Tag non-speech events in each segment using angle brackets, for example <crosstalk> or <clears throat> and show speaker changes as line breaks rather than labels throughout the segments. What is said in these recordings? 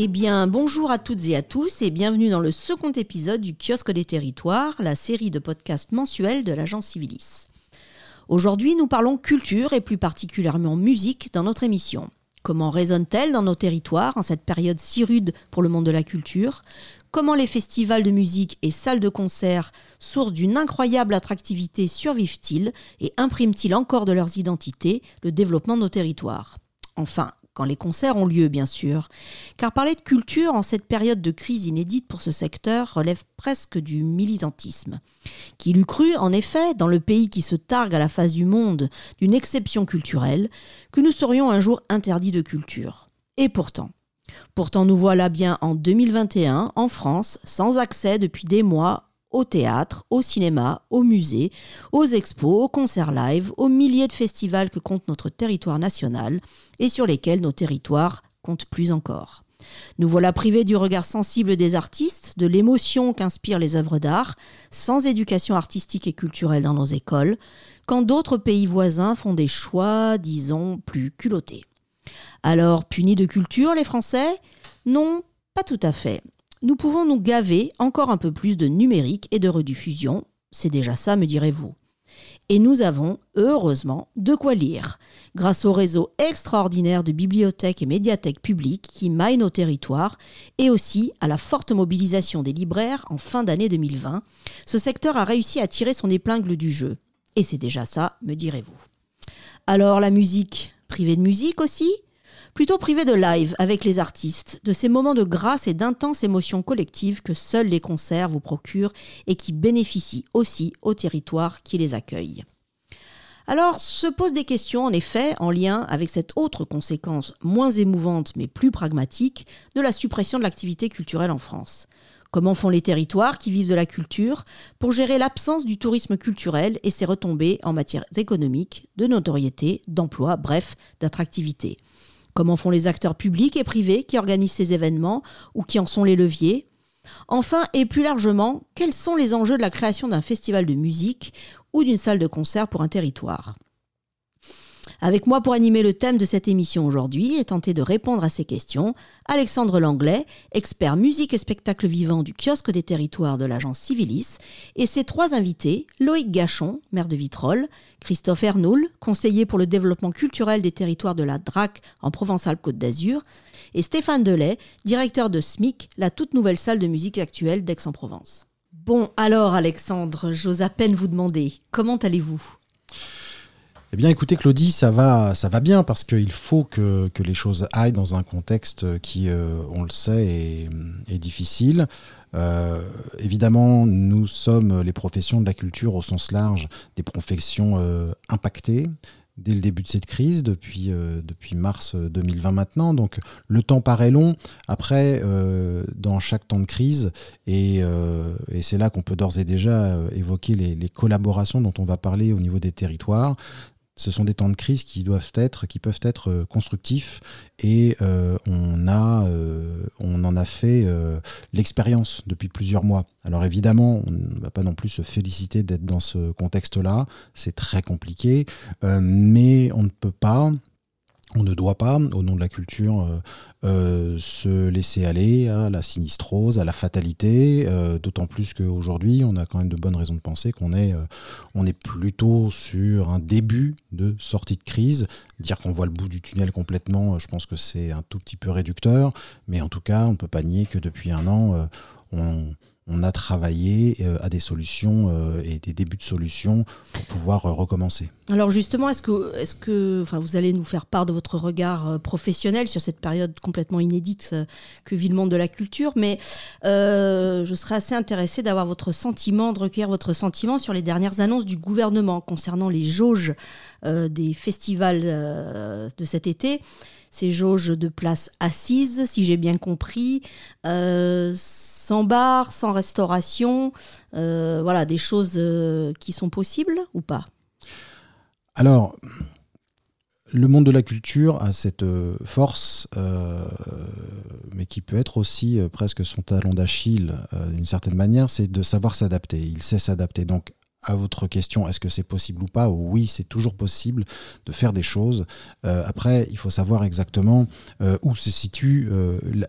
Eh bien, bonjour à toutes et à tous et bienvenue dans le second épisode du Kiosque des Territoires, la série de podcasts mensuels de l'agence Civilis. Aujourd'hui, nous parlons culture et plus particulièrement musique dans notre émission. Comment résonne-t-elle dans nos territoires en cette période si rude pour le monde de la culture? Comment les festivals de musique et salles de concert, source d'une incroyable attractivité, survivent-ils et impriment-ils encore de leurs identités le développement de nos territoires? Enfin, quand les concerts ont lieu, bien sûr. Car parler de culture en cette période de crise inédite pour ce secteur relève presque du militantisme. Qui l'eût cru, en effet, dans le pays qui se targue à la face du monde d'une exception culturelle, que nous serions un jour interdits de culture Et pourtant, Pourtant, nous voilà bien en 2021, en France, sans accès depuis des mois au théâtre, au cinéma, au musée, aux expos, aux concerts live, aux milliers de festivals que compte notre territoire national et sur lesquels nos territoires comptent plus encore. Nous voilà privés du regard sensible des artistes, de l'émotion qu'inspirent les œuvres d'art, sans éducation artistique et culturelle dans nos écoles, quand d'autres pays voisins font des choix, disons, plus culottés. Alors, punis de culture, les Français? Non, pas tout à fait nous pouvons nous gaver encore un peu plus de numérique et de rediffusion. C'est déjà ça, me direz-vous. Et nous avons, heureusement, de quoi lire, grâce au réseau extraordinaire de bibliothèques et médiathèques publiques qui maillent nos territoires, et aussi à la forte mobilisation des libraires en fin d'année 2020. Ce secteur a réussi à tirer son épingle du jeu. Et c'est déjà ça, me direz-vous. Alors la musique, privée de musique aussi? Plutôt privé de live avec les artistes, de ces moments de grâce et d'intenses émotions collectives que seuls les concerts vous procurent et qui bénéficient aussi au territoire qui les accueille. Alors se posent des questions en effet en lien avec cette autre conséquence moins émouvante mais plus pragmatique de la suppression de l'activité culturelle en France. Comment font les territoires qui vivent de la culture pour gérer l'absence du tourisme culturel et ses retombées en matière économique, de notoriété, d'emploi, bref, d'attractivité? Comment font les acteurs publics et privés qui organisent ces événements ou qui en sont les leviers? Enfin, et plus largement, quels sont les enjeux de la création d'un festival de musique ou d'une salle de concert pour un territoire? Avec moi pour animer le thème de cette émission aujourd'hui et tenter de répondre à ces questions, Alexandre Langlais, expert musique et spectacle vivant du kiosque des territoires de l'agence Civilis, et ses trois invités, Loïc Gachon, maire de Vitrolles, Christophe Ernoul, conseiller pour le développement culturel des territoires de la DRAC en Provence-Alpes-Côte d'Azur, et Stéphane Delay, directeur de SMIC, la toute nouvelle salle de musique actuelle d'Aix-en-Provence. Bon, alors Alexandre, j'ose à peine vous demander, comment allez-vous?
Eh bien, écoutez, Claudie, ça va, ça va bien parce qu'il faut que, les choses aillent dans un contexte qui, euh, on le sait, est, difficile. Euh, évidemment, nous sommes les professions de la culture au sens large, des professions euh, impactées dès le début de cette crise, depuis, depuis mars 2020 maintenant. Donc le temps paraît long. Après, dans chaque temps de crise, et, c'est là qu'on peut d'ores et déjà évoquer les, collaborations dont on va parler au niveau des territoires, ce sont des temps de crise qui doivent être, qui peuvent être euh, constructifs et euh, euh, on en a fait l'expérience depuis plusieurs mois. Alors évidemment, on ne va pas non plus se féliciter d'être dans ce contexte-là, c'est très compliqué, mais on ne peut pas on ne doit pas, au nom de la culture, euh, euh, se laisser aller à la sinistrose, à la fatalité, euh, d'autant plus qu'aujourd'hui, on a quand même de bonnes raisons de penser qu'on est, on est plutôt sur un début de sortie de crise. Dire qu'on voit le bout du tunnel complètement, je pense que c'est un tout petit peu réducteur, mais en tout cas, on ne peut pas nier que depuis un an, on, on a travaillé euh, à des solutions euh, et des débuts de solutions pour pouvoir euh, recommencer.
Alors justement, est-ce que, est que vous allez nous faire part de votre regard professionnel sur cette période complètement inédite que vit le monde de la culture Mais je serais assez intéressée d'avoir votre sentiment, de recueillir votre sentiment sur les dernières annonces du gouvernement concernant les jauges des festivals de cet été. Ces jauges de places assises, si j'ai bien compris, sans bar, sans restauration, voilà, des choses qui sont possibles ou pas?
Alors, le monde de la culture a cette euh, force, euh, mais qui peut être aussi euh, presque son talon d'Achille d'une certaine manière, c'est de savoir s'adapter. Il sait s'adapter. Donc, à votre question, est-ce que c'est possible ou pas? Oui, c'est toujours possible de faire des choses. après, il faut savoir exactement où se situe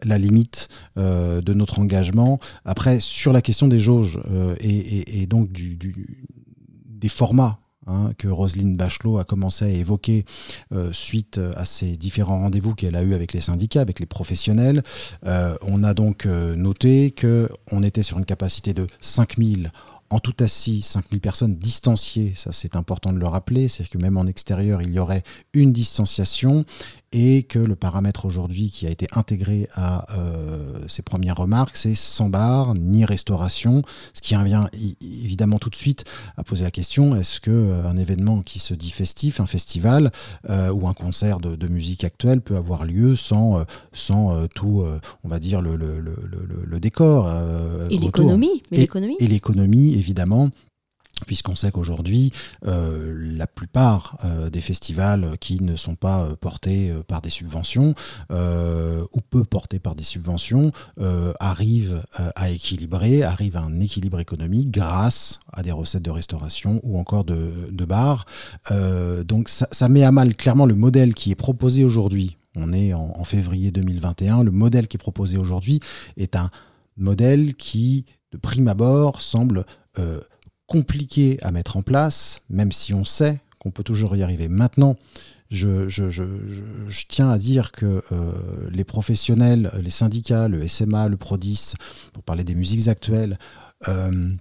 la, limite de notre engagement. Après, sur la question des jauges et, donc des formats Hein, que Roselyne Bachelot a commencé à évoquer euh, suite à ces différents rendez-vous qu'elle a eu avec les syndicats, avec les professionnels. Euh, on a donc euh, noté qu'on était sur une capacité de 5000 en tout assis, 5000 personnes distanciées, ça c'est important de le rappeler, c'est que même en extérieur, il y aurait une distanciation et que le paramètre aujourd'hui qui a été intégré à euh, ces premières remarques, c'est sans bar ni restauration, ce qui revient évidemment tout de suite à poser la question est-ce que euh, un événement qui se dit festif, un festival euh, ou un concert de, musique actuelle peut avoir lieu sans, sans tout, on va dire le, le, le, le décor
et l'économie,
et l'économie évidemment puisqu'on sait qu'aujourd'hui, euh, la plupart euh, des festivals qui ne sont pas euh, portés par des subventions ou peu portés par des subventions arrivent à équilibrer, arrivent à un équilibre économique grâce à des recettes de restauration ou encore de, de bars. donc ça, met à mal clairement le modèle qui est proposé aujourd'hui. On est en février 2021. Le modèle qui est proposé aujourd'hui est un modèle qui, de prime abord, semble compliqué à mettre en place, même si on sait qu'on peut toujours y arriver. Maintenant, je, tiens à dire que euh, les professionnels, les syndicats, le SMA, le PRODIS, pour parler des musiques actuelles, euh,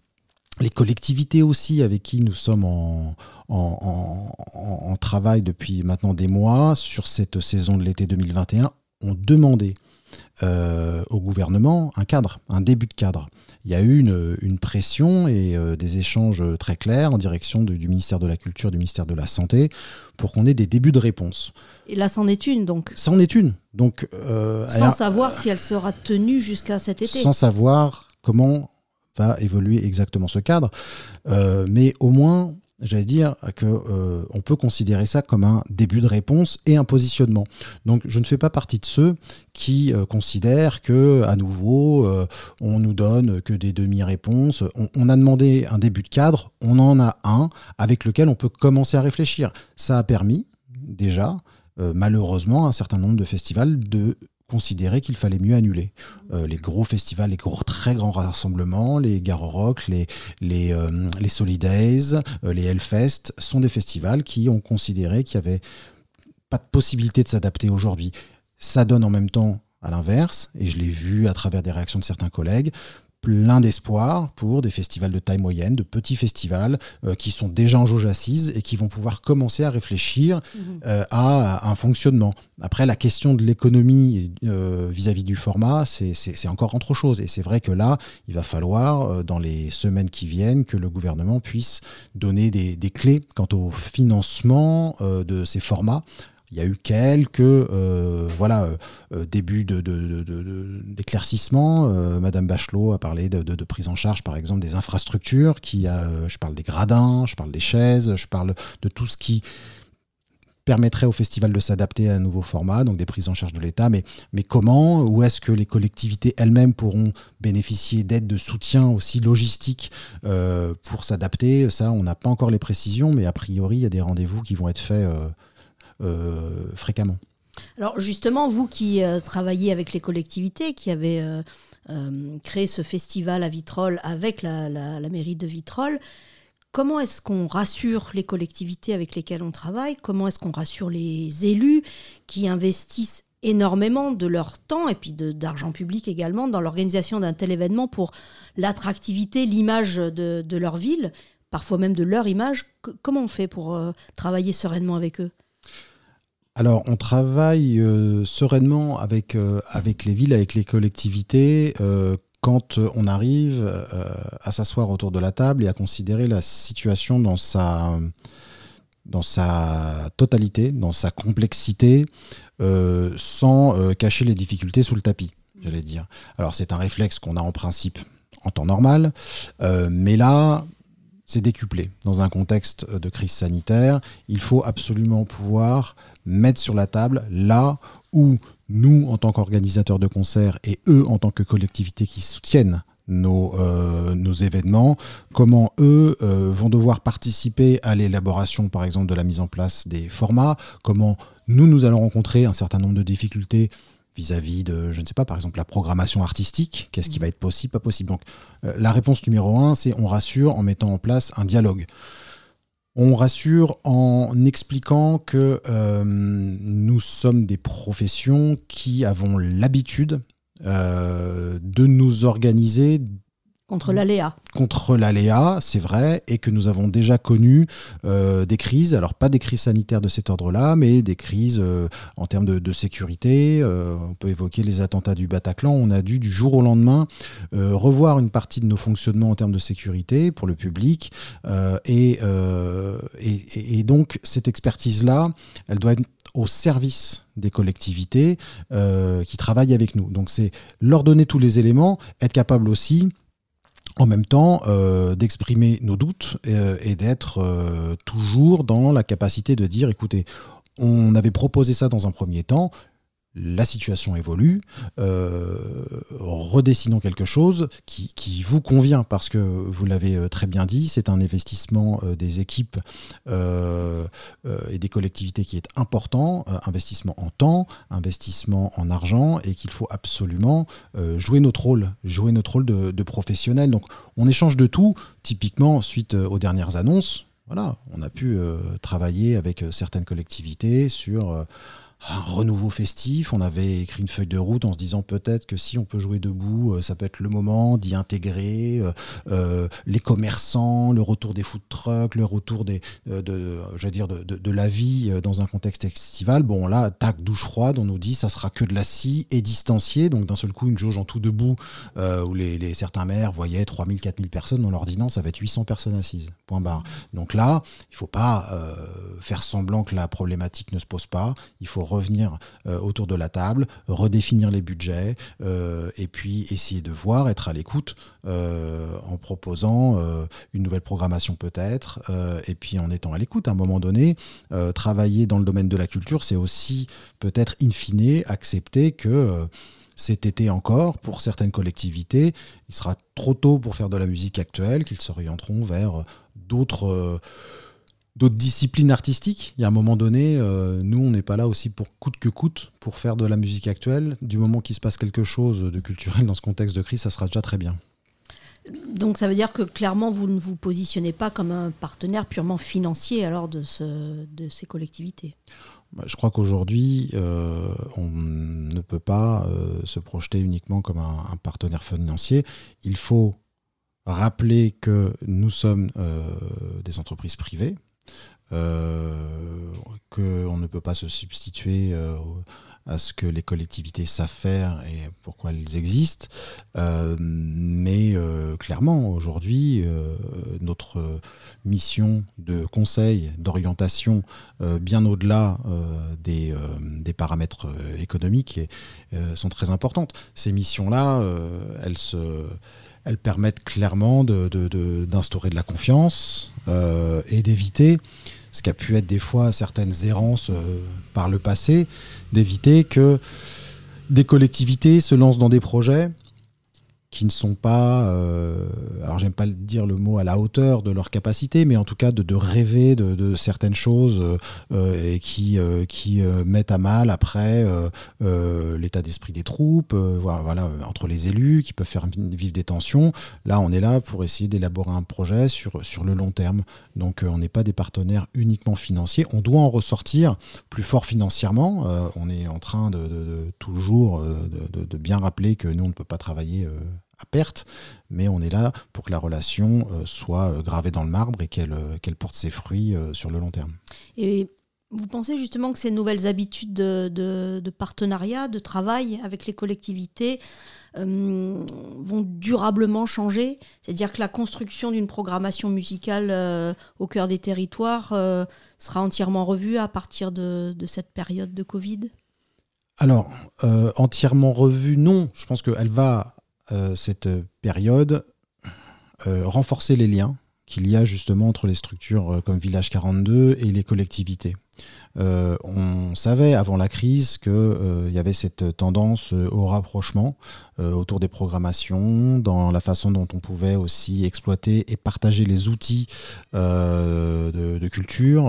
les collectivités aussi avec qui nous sommes en, travail depuis maintenant des mois sur cette saison de l'été 2021 ont demandé euh, au gouvernement un cadre, un début de cadre il y a eu une, pression et euh, des échanges très clairs en direction du ministère de la Culture, du ministère de la Santé, pour qu'on ait des débuts de réponse.
Et là, c'en est une, donc
C'en est une. Donc,
euh, sans savoir si elle sera tenue jusqu'à cet été.
Sans savoir comment va évoluer exactement ce cadre. Euh, mais au moins, j'allais dire que euh, on peut considérer ça comme un début de réponse et un positionnement. Donc je ne fais pas partie de ceux qui euh, considèrent que à nouveau euh, on nous donne que des demi-réponses. On, a demandé un début de cadre, on en a un avec lequel on peut commencer à réfléchir. Ça a permis déjà malheureusement un certain nombre de festivals de considéré qu'il fallait mieux annuler. Euh, les gros festivals, les gros, très grands rassemblements, les Garo Rock, les, les, euh, les Solidays, euh, les Hellfest, sont des festivals qui ont considéré qu'il n'y avait pas de possibilité de s'adapter aujourd'hui. Ça donne en même temps à l'inverse, et je l'ai vu à travers des réactions de certains collègues, plein d'espoir pour des festivals de taille moyenne, de petits festivals euh, qui sont déjà en jauge assise et qui vont pouvoir commencer à réfléchir mhm. euh, à, un fonctionnement. Après, la question de l'économie euh, vis-à-vis du format, c'est encore autre chose. Et c'est vrai que là, il va falloir, dans les semaines qui viennent, que le gouvernement puisse donner des, des clés quant au financement de ces formats il y a eu quelques euh, voilà, euh, euh, débuts d'éclaircissement. De, Madame Bachelot a parlé de, prise en charge, par exemple, des infrastructures. Je parle des gradins, je parle des chaises, je parle de tout ce qui permettrait au festival de s'adapter à un nouveau format, donc des prises en charge de l'État. Mais, comment Où est-ce que les collectivités elles-mêmes pourront bénéficier d'aides de soutien aussi logistique pour s'adapter? Ça, on n'a pas encore les précisions, mais a priori, il y a des rendez-vous qui vont être faits fréquemment.
Alors justement, vous qui euh, travaillez avec les collectivités, qui avez euh, créé ce festival à Vitrolles avec la, mairie de Vitrolles, comment est-ce qu'on rassure les collectivités avec lesquelles on travaille? Comment est-ce qu'on rassure les élus qui investissent énormément de leur temps et puis d'argent public également dans l'organisation d'un tel événement pour l'attractivité, l'image de, leur ville, parfois même de leur image? Comment on fait pour travailler sereinement avec eux?
Alors, on travaille euh, sereinement avec, euh, avec les villes, avec les collectivités, euh, quand on arrive à s'asseoir autour de la table et à considérer la situation dans sa, dans sa totalité, dans sa complexité, sans cacher les difficultés sous le tapis, j'allais dire. Alors c'est un réflexe qu'on a en principe en temps normal, mais là, c'est décuplé. Dans un contexte de crise sanitaire, il faut absolument pouvoir mettre sur la table là où nous, en tant qu'organisateurs de concerts, et eux, en tant que collectivité qui soutiennent nos, euh, nos événements, comment eux euh, vont devoir participer à l'élaboration, par exemple, de la mise en place des formats, comment nous, nous allons rencontrer un certain nombre de difficultés vis-à-vis de, je ne sais pas, par exemple la programmation artistique, qu'est-ce qui va être possible, pas possible. Donc euh, la réponse numéro un, c'est on rassure en mettant en place un dialogue. On rassure en expliquant que euh, nous sommes des professions qui avons l'habitude euh, de nous organiser
Contre l'aléa.
Contre l'aléa, c'est vrai, et que nous avons déjà connu euh, des crises, alors pas des crises sanitaires de cet ordre-là, mais des crises euh, en termes de, sécurité. Euh, on peut évoquer les attentats du Bataclan. On a dû du jour au lendemain revoir une partie de nos fonctionnements en termes de sécurité pour le public. Et, et, et, donc cette expertise-là, elle doit être au service des collectivités qui travaillent avec nous. Donc c'est leur donner tous les éléments, être capable aussi en même temps euh, d'exprimer nos doutes euh, et d'être euh, toujours dans la capacité de dire écoutez, on avait proposé ça dans un premier temps, la situation évolue, euh, redessinons quelque chose qui, vous convient, parce que vous l'avez euh, très bien dit, c'est un investissement euh, des équipes et des collectivités qui est important, investissement en temps, investissement en argent, et qu'il faut absolument jouer notre rôle, jouer notre rôle de, de professionnel. Donc on échange de tout, typiquement suite aux dernières annonces. Voilà, on a pu travailler avec certaines collectivités sur un renouveau festif. On avait écrit une feuille de route en se disant peut-être que si on peut jouer debout, euh, ça peut être le moment d'y intégrer euh, euh, les commerçants, le retour des food trucks, le retour des, de, dire de, de, la vie dans un contexte estival. Bon, là, tac, douche froide, on nous dit ça sera que de la scie et distancié. Donc d'un seul coup, une jauge en tout debout où les, certains maires voyaient 3000, 4000 personnes. On leur dit non, ça va être 800 personnes assises. Point barre. Donc là, il faut pas faire semblant que la problématique ne se pose pas. Il faut revenir euh, autour de la table, redéfinir les budgets, euh, et puis essayer de voir, être à l'écoute euh, en proposant une nouvelle programmation peut-être, et puis en étant à l'écoute à un moment donné. travailler dans le domaine de la culture, c'est aussi peut-être in fine accepter que cet été encore, pour certaines collectivités, il sera trop tôt pour faire de la musique actuelle, qu'ils s'orienteront vers d'autres d'autres disciplines artistiques. Il y a un moment donné, euh, nous, on n'est pas là aussi pour coûte que coûte pour faire de la musique actuelle. Du moment qu'il se passe quelque chose de culturel dans ce contexte de crise, ça sera déjà très bien.
Donc ça veut dire que clairement, vous ne vous positionnez pas comme un partenaire purement financier alors de, ce, de ces collectivités?
Bah, je crois qu'aujourd'hui, euh, on ne peut pas euh, se projeter uniquement comme un, un, partenaire financier. Il faut rappeler que nous sommes des entreprises privées, qu'on ne peut pas se substituer euh, à ce que les collectivités savent faire et pourquoi elles existent. Euh, mais clairement, aujourd'hui, notre mission de conseil, d'orientation, bien au-delà des, des, paramètres économiques, sont très importantes. Ces missions-là, elles se elles permettent clairement d'instaurer de, la confiance euh, et d'éviter ce qui a pu être des fois certaines errances euh, par le passé, d'éviter que des collectivités se lancent dans des projets qui ne sont pas, euh, alors j'aime pas dire le mot à la hauteur de leur capacité, mais en tout cas de, de rêver de, de, certaines choses euh, euh et qui, qui mettent à mal après l'état d'esprit des troupes, voilà, entre les élus qui peuvent faire vivre des tensions. Là, on est là pour essayer d'élaborer un projet sur, sur le long terme. Donc on n'est pas des partenaires uniquement financiers. On doit en ressortir plus fort financièrement. on est en train de, toujours de, bien rappeler que nous, on ne peut pas travailler à perte, mais on est là pour que la relation euh, soit euh, gravée dans le marbre et qu'elle euh, qu'elle porte ses fruits sur le long terme.
Et Vous pensez justement que ces nouvelles habitudes de, partenariat, de travail avec les collectivités euh, vont durablement changer? C'est-à-dire que la construction d'une programmation musicale euh, au cœur des territoires euh, sera entièrement revue à partir de, cette période de Covid?
Alors, entièrement revue, non. Je pense qu'elle va, cette période, renforcer les liens qu'il y a justement entre les structures comme Village 42 et les collectivités. Euh, on savait avant la crise qu'il euh, y avait cette tendance euh, au rapprochement autour des programmations, dans la façon dont on pouvait aussi exploiter et partager les outils de, culture,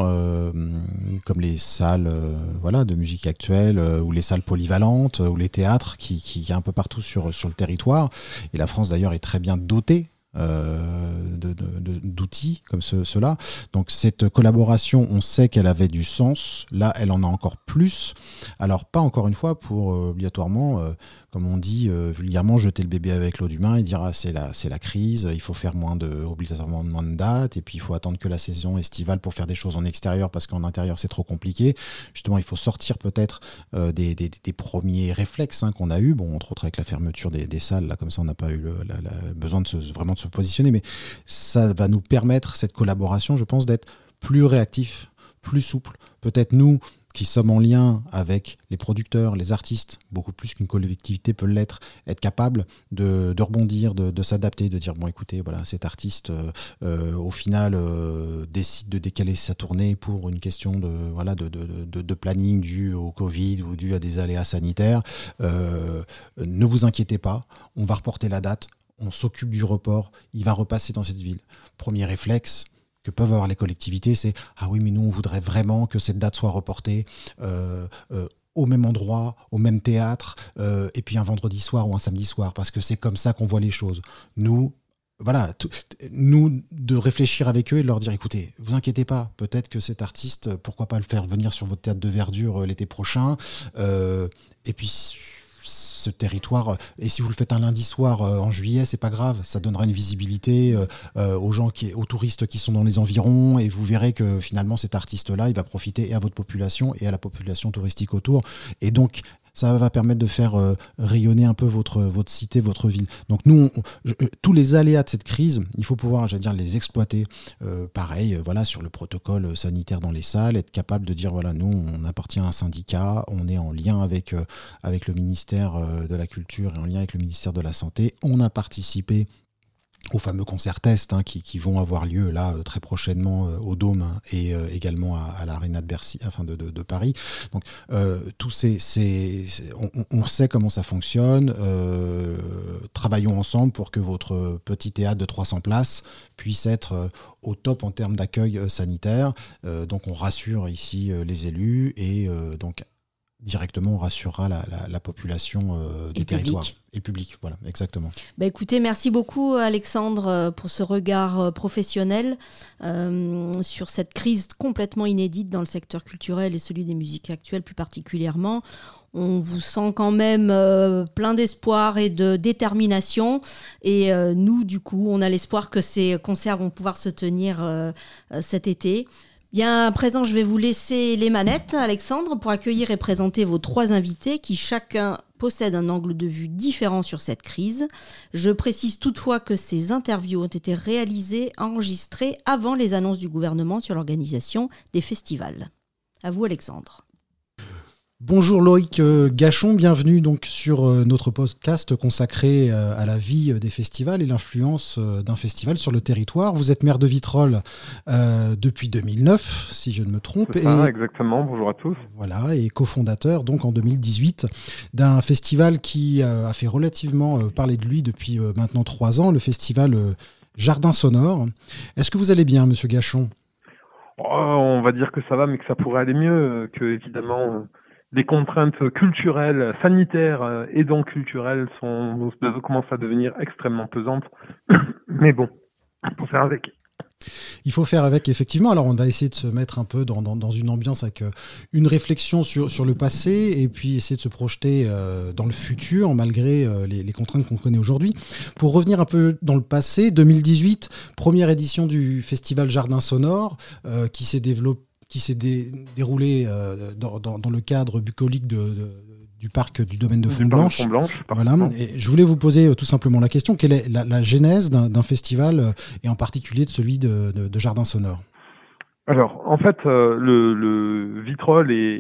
comme les salles de musique actuelle, ou les salles polyvalentes, ou les théâtres qui, qui, qui, un peu partout sur, sur le territoire. Et la France d'ailleurs est très bien dotée euh, d'outils comme cela. Donc cette collaboration, on sait qu'elle avait du sens. Là, elle en a encore plus. Alors pas encore une fois pour euh, obligatoirement, euh, comme on dit vulgairement, jeter le bébé avec l'eau du bain et dire ah, c'est la c'est la crise, il faut faire moins de obligatoirement moins de dates et puis il faut attendre que la saison estivale pour faire des choses en extérieur parce qu'en intérieur c'est trop compliqué. Justement, il faut sortir peut-être des, des, premiers réflexes hein, qu'on a eu. Bon, entre autres avec la fermeture des, salles là, comme ça on n'a pas eu le, besoin de se, vraiment se positionner, mais ça va nous permettre, cette collaboration, je pense, d'être plus réactif, plus souple. Peut-être nous, qui sommes en lien avec les producteurs, les artistes, beaucoup plus qu'une collectivité peut l'être, être capable de, rebondir, de, s'adapter, de dire bon écoutez, voilà, cet artiste euh, euh, au final euh, décide de décaler sa tournée pour une question de, voilà, de, de planning dû au Covid ou dû à des aléas sanitaires. ne vous inquiétez pas, on va reporter la date, on s'occupe du report, il va repasser dans cette ville. Premier réflexe que peuvent avoir les collectivités, c'est ah oui, mais nous on voudrait vraiment que cette date soit reportée. Euh, euh, au même endroit, au même théâtre, euh, et puis un vendredi soir ou un samedi soir, parce que c'est comme ça qu'on voit les choses. Nous, voilà, nous, de réfléchir avec eux et de leur dire, écoutez, vous inquiétez pas, peut-être que cet artiste, pourquoi pas le faire venir sur votre théâtre de verdure l'été prochain, et puis ce territoire. Et si vous le faites un lundi soir euh, en juillet, c'est pas grave, ça donnera une visibilité euh, euh, aux gens, qui, aux touristes qui sont dans les environs, et vous verrez que finalement cet artiste-là, il va profiter et à votre population et à la population touristique autour. Et donc ça va permettre de faire euh, rayonner un peu votre, votre cité, votre ville. Donc nous, euh, tous les aléas de cette crise, il faut pouvoir, j'allais dire, les exploiter. Euh, pareil, voilà, sur le protocole sanitaire dans les salles, être capable de dire, voilà, nous, on appartient à un syndicat, on est en lien avec, avec le ministère de la Culture et en lien avec le ministère de la Santé, on a participé aux fameux concerts tests hein, qui, vont avoir lieu là euh, très prochainement euh, au Dôme et euh, également à, l'Arena de Bercy, enfin de, Paris. Donc tous ces, ces on, sait comment ça fonctionne. travaillons ensemble pour que votre petit théâtre de 300 places puisse être au top en termes d'accueil sanitaire. donc on rassure ici les élus et donc directement on rassurera la, population euh, du territoire et public. Voilà, exactement.
Bah écoutez, merci beaucoup Alexandre euh, pour ce regard euh, professionnel sur cette crise complètement inédite dans le secteur culturel et celui des musiques actuelles plus particulièrement. On vous sent quand même plein d'espoir et de détermination. Et nous, du coup, on a l'espoir que ces concerts vont pouvoir se tenir cet été. Bien, à présent, je vais vous laisser les manettes, Alexandre, pour accueillir et présenter vos trois invités qui chacun possède un angle de vue différent sur cette crise. Je précise toutefois que ces interviews ont été réalisées, enregistrées avant les annonces du gouvernement sur l'organisation des festivals. À vous, Alexandre.
Bonjour Loïc euh, Gachon, bienvenue donc sur euh, notre podcast consacré euh, à la vie des festivals et l'influence d'un festival sur le territoire. Vous êtes maire de Vitrolles depuis 2009, si je ne me trompe.
Ça, exactement, bonjour à tous.
Voilà, et cofondateur donc en 2018 d'un festival qui a fait relativement parler de lui depuis maintenant trois ans, le festival Jardin Sonore. Est-ce que vous allez bien, monsieur Gachon?
Oh, On va dire que ça va, mais que ça pourrait aller mieux, que évidemment des contraintes culturelles, sanitaires euh, et donc culturelles commencent à devenir extrêmement pesantes. <coughs> Mais bon, faut faire avec.
Il faut faire avec, effectivement. Alors, on va essayer de se mettre un peu dans, une ambiance avec euh, une réflexion sur, le passé et puis essayer de se projeter euh, dans le futur, malgré les, les, contraintes qu'on connaît aujourd'hui. Pour revenir un peu dans le passé, 2018, première édition du Festival Jardin Sonore qui s'est développé qui s'est déroulé dans, dans, le cadre bucolique de, du parc du domaine de Font-Blanche. Voilà. Et je voulais vous poser tout simplement la question quelle est la, genèse d'un festival et en particulier de celui de, de Jardin Sonore?
Alors, en fait, le, le, vitrol est,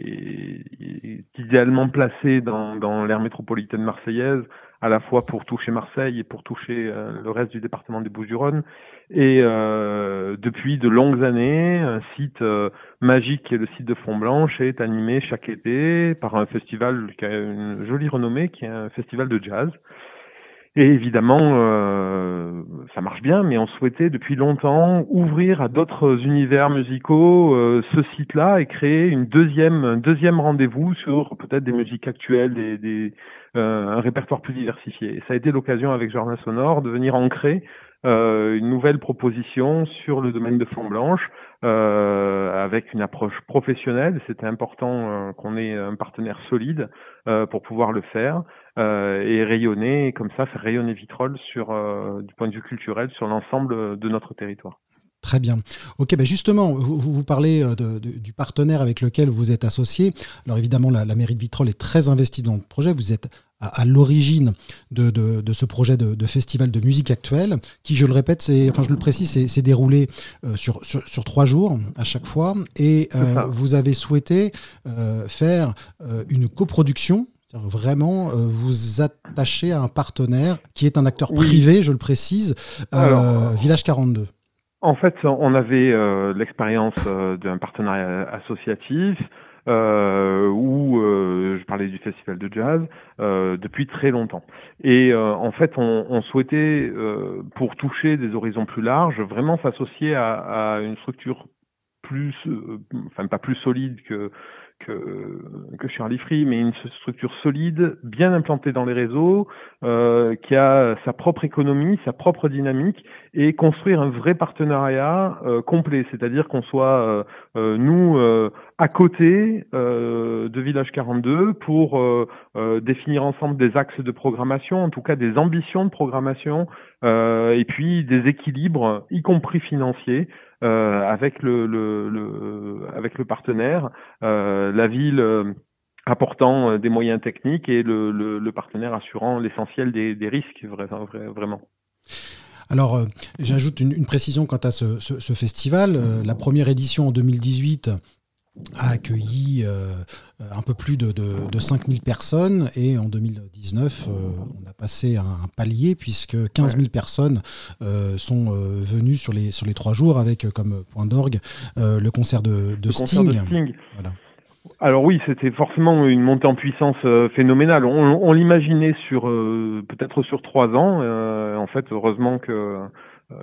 est, idéalement placé dans, dans l'aire métropolitaine marseillaise à la fois pour toucher Marseille et pour toucher euh, le reste du département des Bouches-du-Rhône. Et euh, depuis de longues années, un site euh, magique qui est le site de Font-Blanche est animé chaque été par un festival qui a une jolie renommée, qui est un festival de jazz. Et évidemment, euh, ça marche bien, mais on souhaitait depuis longtemps ouvrir à d'autres univers musicaux ce site-là et créer une deuxième, un deuxième rendez-vous sur peut-être des musiques actuelles, des, des un répertoire plus diversifié. Et ça a été l'occasion avec Jardin Sonore de venir ancrer euh, une nouvelle proposition sur le domaine de Fond Blanche euh, avec une approche professionnelle. C'était important euh, qu'on ait un partenaire solide euh, pour pouvoir le faire et rayonner, comme ça faire rayonner Vitrolles sur, du point de vue culturel sur l'ensemble de notre territoire.
Très bien. Ok, ben justement, vous, vous parlez de, du partenaire avec lequel vous êtes associé. Alors évidemment, la, la mairie de Vitrolles est très investie dans le projet. Vous êtes à, l'origine de, de, ce projet de, festival de musique actuelle, qui, je le répète, c'est, enfin je le précise, c'est déroulé euh, sur, sur, trois jours à chaque fois, et euh, vous avez souhaité euh, faire une coproduction. Vraiment, vous attacher à un partenaire qui est un acteur privé, je le précise, Village 42.
En fait, on avait l'expérience d'un partenariat associatif euh, où euh, je parlais du festival de jazz euh, depuis très longtemps. Et euh, en fait, on, on souhaitait, euh, pour toucher des horizons plus larges, vraiment s'associer à, à, une structure plus, enfin pas plus solide que que, que Charlie Free, mais une structure solide, bien implantée dans les réseaux, euh, qui a sa propre économie, sa propre dynamique, et construire un vrai partenariat euh, complet, c'est-à-dire qu'on soit euh, euh nous euh, à côté de Village 42 pour définir ensemble des axes de programmation, en tout cas des ambitions de programmation, et puis des équilibres, y compris financiers, euh, avec le, avec le partenaire, euh, la ville euh, apportant des moyens techniques et le, le partenaire assurant l'essentiel des, des, risques vraiment.
Alors, j'ajoute une, précision quant à ce, ce festival. la première édition en 2018 a accueilli euh, un peu plus de, de, 5000 personnes et en 2019, euh, on a passé un, palier puisque 15 000 personnes euh, sont venues sur les, sur les trois jours avec comme point d'orgue le concert de, de Sting.
Alors oui, c'était forcément une montée en puissance phénoménale. On, on l'imaginait sur peut-être sur trois ans. en fait, heureusement que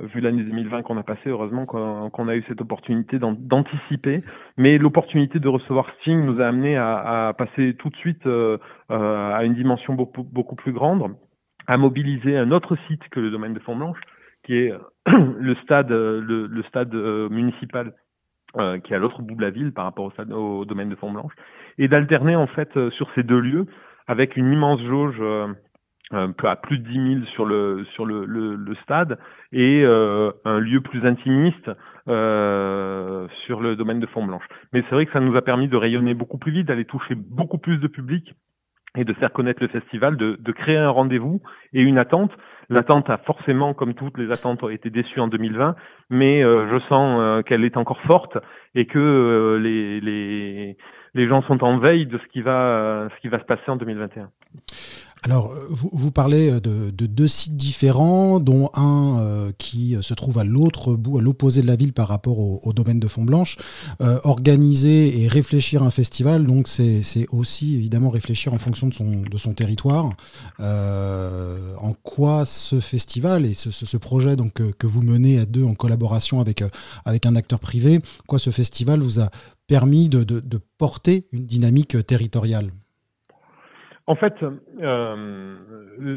vu l'année 2020 qu'on a passé, heureusement qu'on a eu cette opportunité d'anticiper. Mais l'opportunité de recevoir Sting nous a amené à, à passer tout de suite euh, euh, à une dimension beaucoup, beaucoup, plus grande, à mobiliser un autre site que le domaine de Font-Blanche, qui est <clears throat> le stade, le, le stade municipal euh, qui est à l'autre bout de la ville par rapport au, stade, au domaine de Font-Blanche, et d'alterner en fait sur ces deux lieux avec une immense jauge un peu à plus de 10 000 sur le sur le, le, le stade et euh, un lieu plus intimiste euh, sur le domaine de Font-Blanche. Mais c'est vrai que ça nous a permis de rayonner beaucoup plus vite, d'aller toucher beaucoup plus de public et de faire connaître le festival, de, de créer un rendez-vous et une attente. L'attente a forcément, comme toutes les attentes, été déçue en 2020, mais euh, je sens euh, qu'elle est encore forte et que euh, les, les, les gens sont en veille de ce qui va, ce qui va se passer en 2021.
Alors, vous, vous parlez de, de, deux sites différents, dont un euh, qui se trouve à l'autre bout, à l'opposé de la ville par rapport au, domaine de Font-Blanche. Euh, organiser et réfléchir un festival, donc c'est aussi évidemment réfléchir en fonction de son, territoire. Euh, en quoi ce festival et ce, projet que, vous menez à deux en collaboration avec, euh, un acteur privé, quoi ce festival vous a permis de porter une dynamique territoriale?
En fait, euh,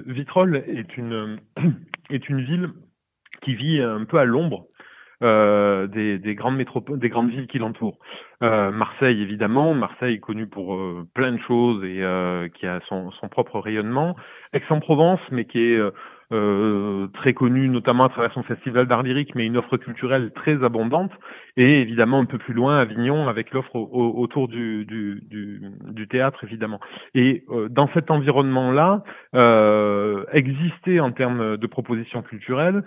Vitrolles est une, <clears throat> est une ville qui vit un peu à l'ombre euh, des, des, grandes métropoles, des grandes villes qui l'entourent. Euh, Marseille, évidemment, Marseille est connu pour euh, plein de choses et euh, qui a son, son, propre rayonnement. Aix-en-Provence, mais qui est très connu, notamment à travers son festival d'art lyrique, mais une offre culturelle très abondante. Et évidemment un peu plus loin, Avignon, avec l'offre autour du, du, du, du, théâtre, évidemment. Et dans cet environnement-là, exister en termes de propositions culturelles,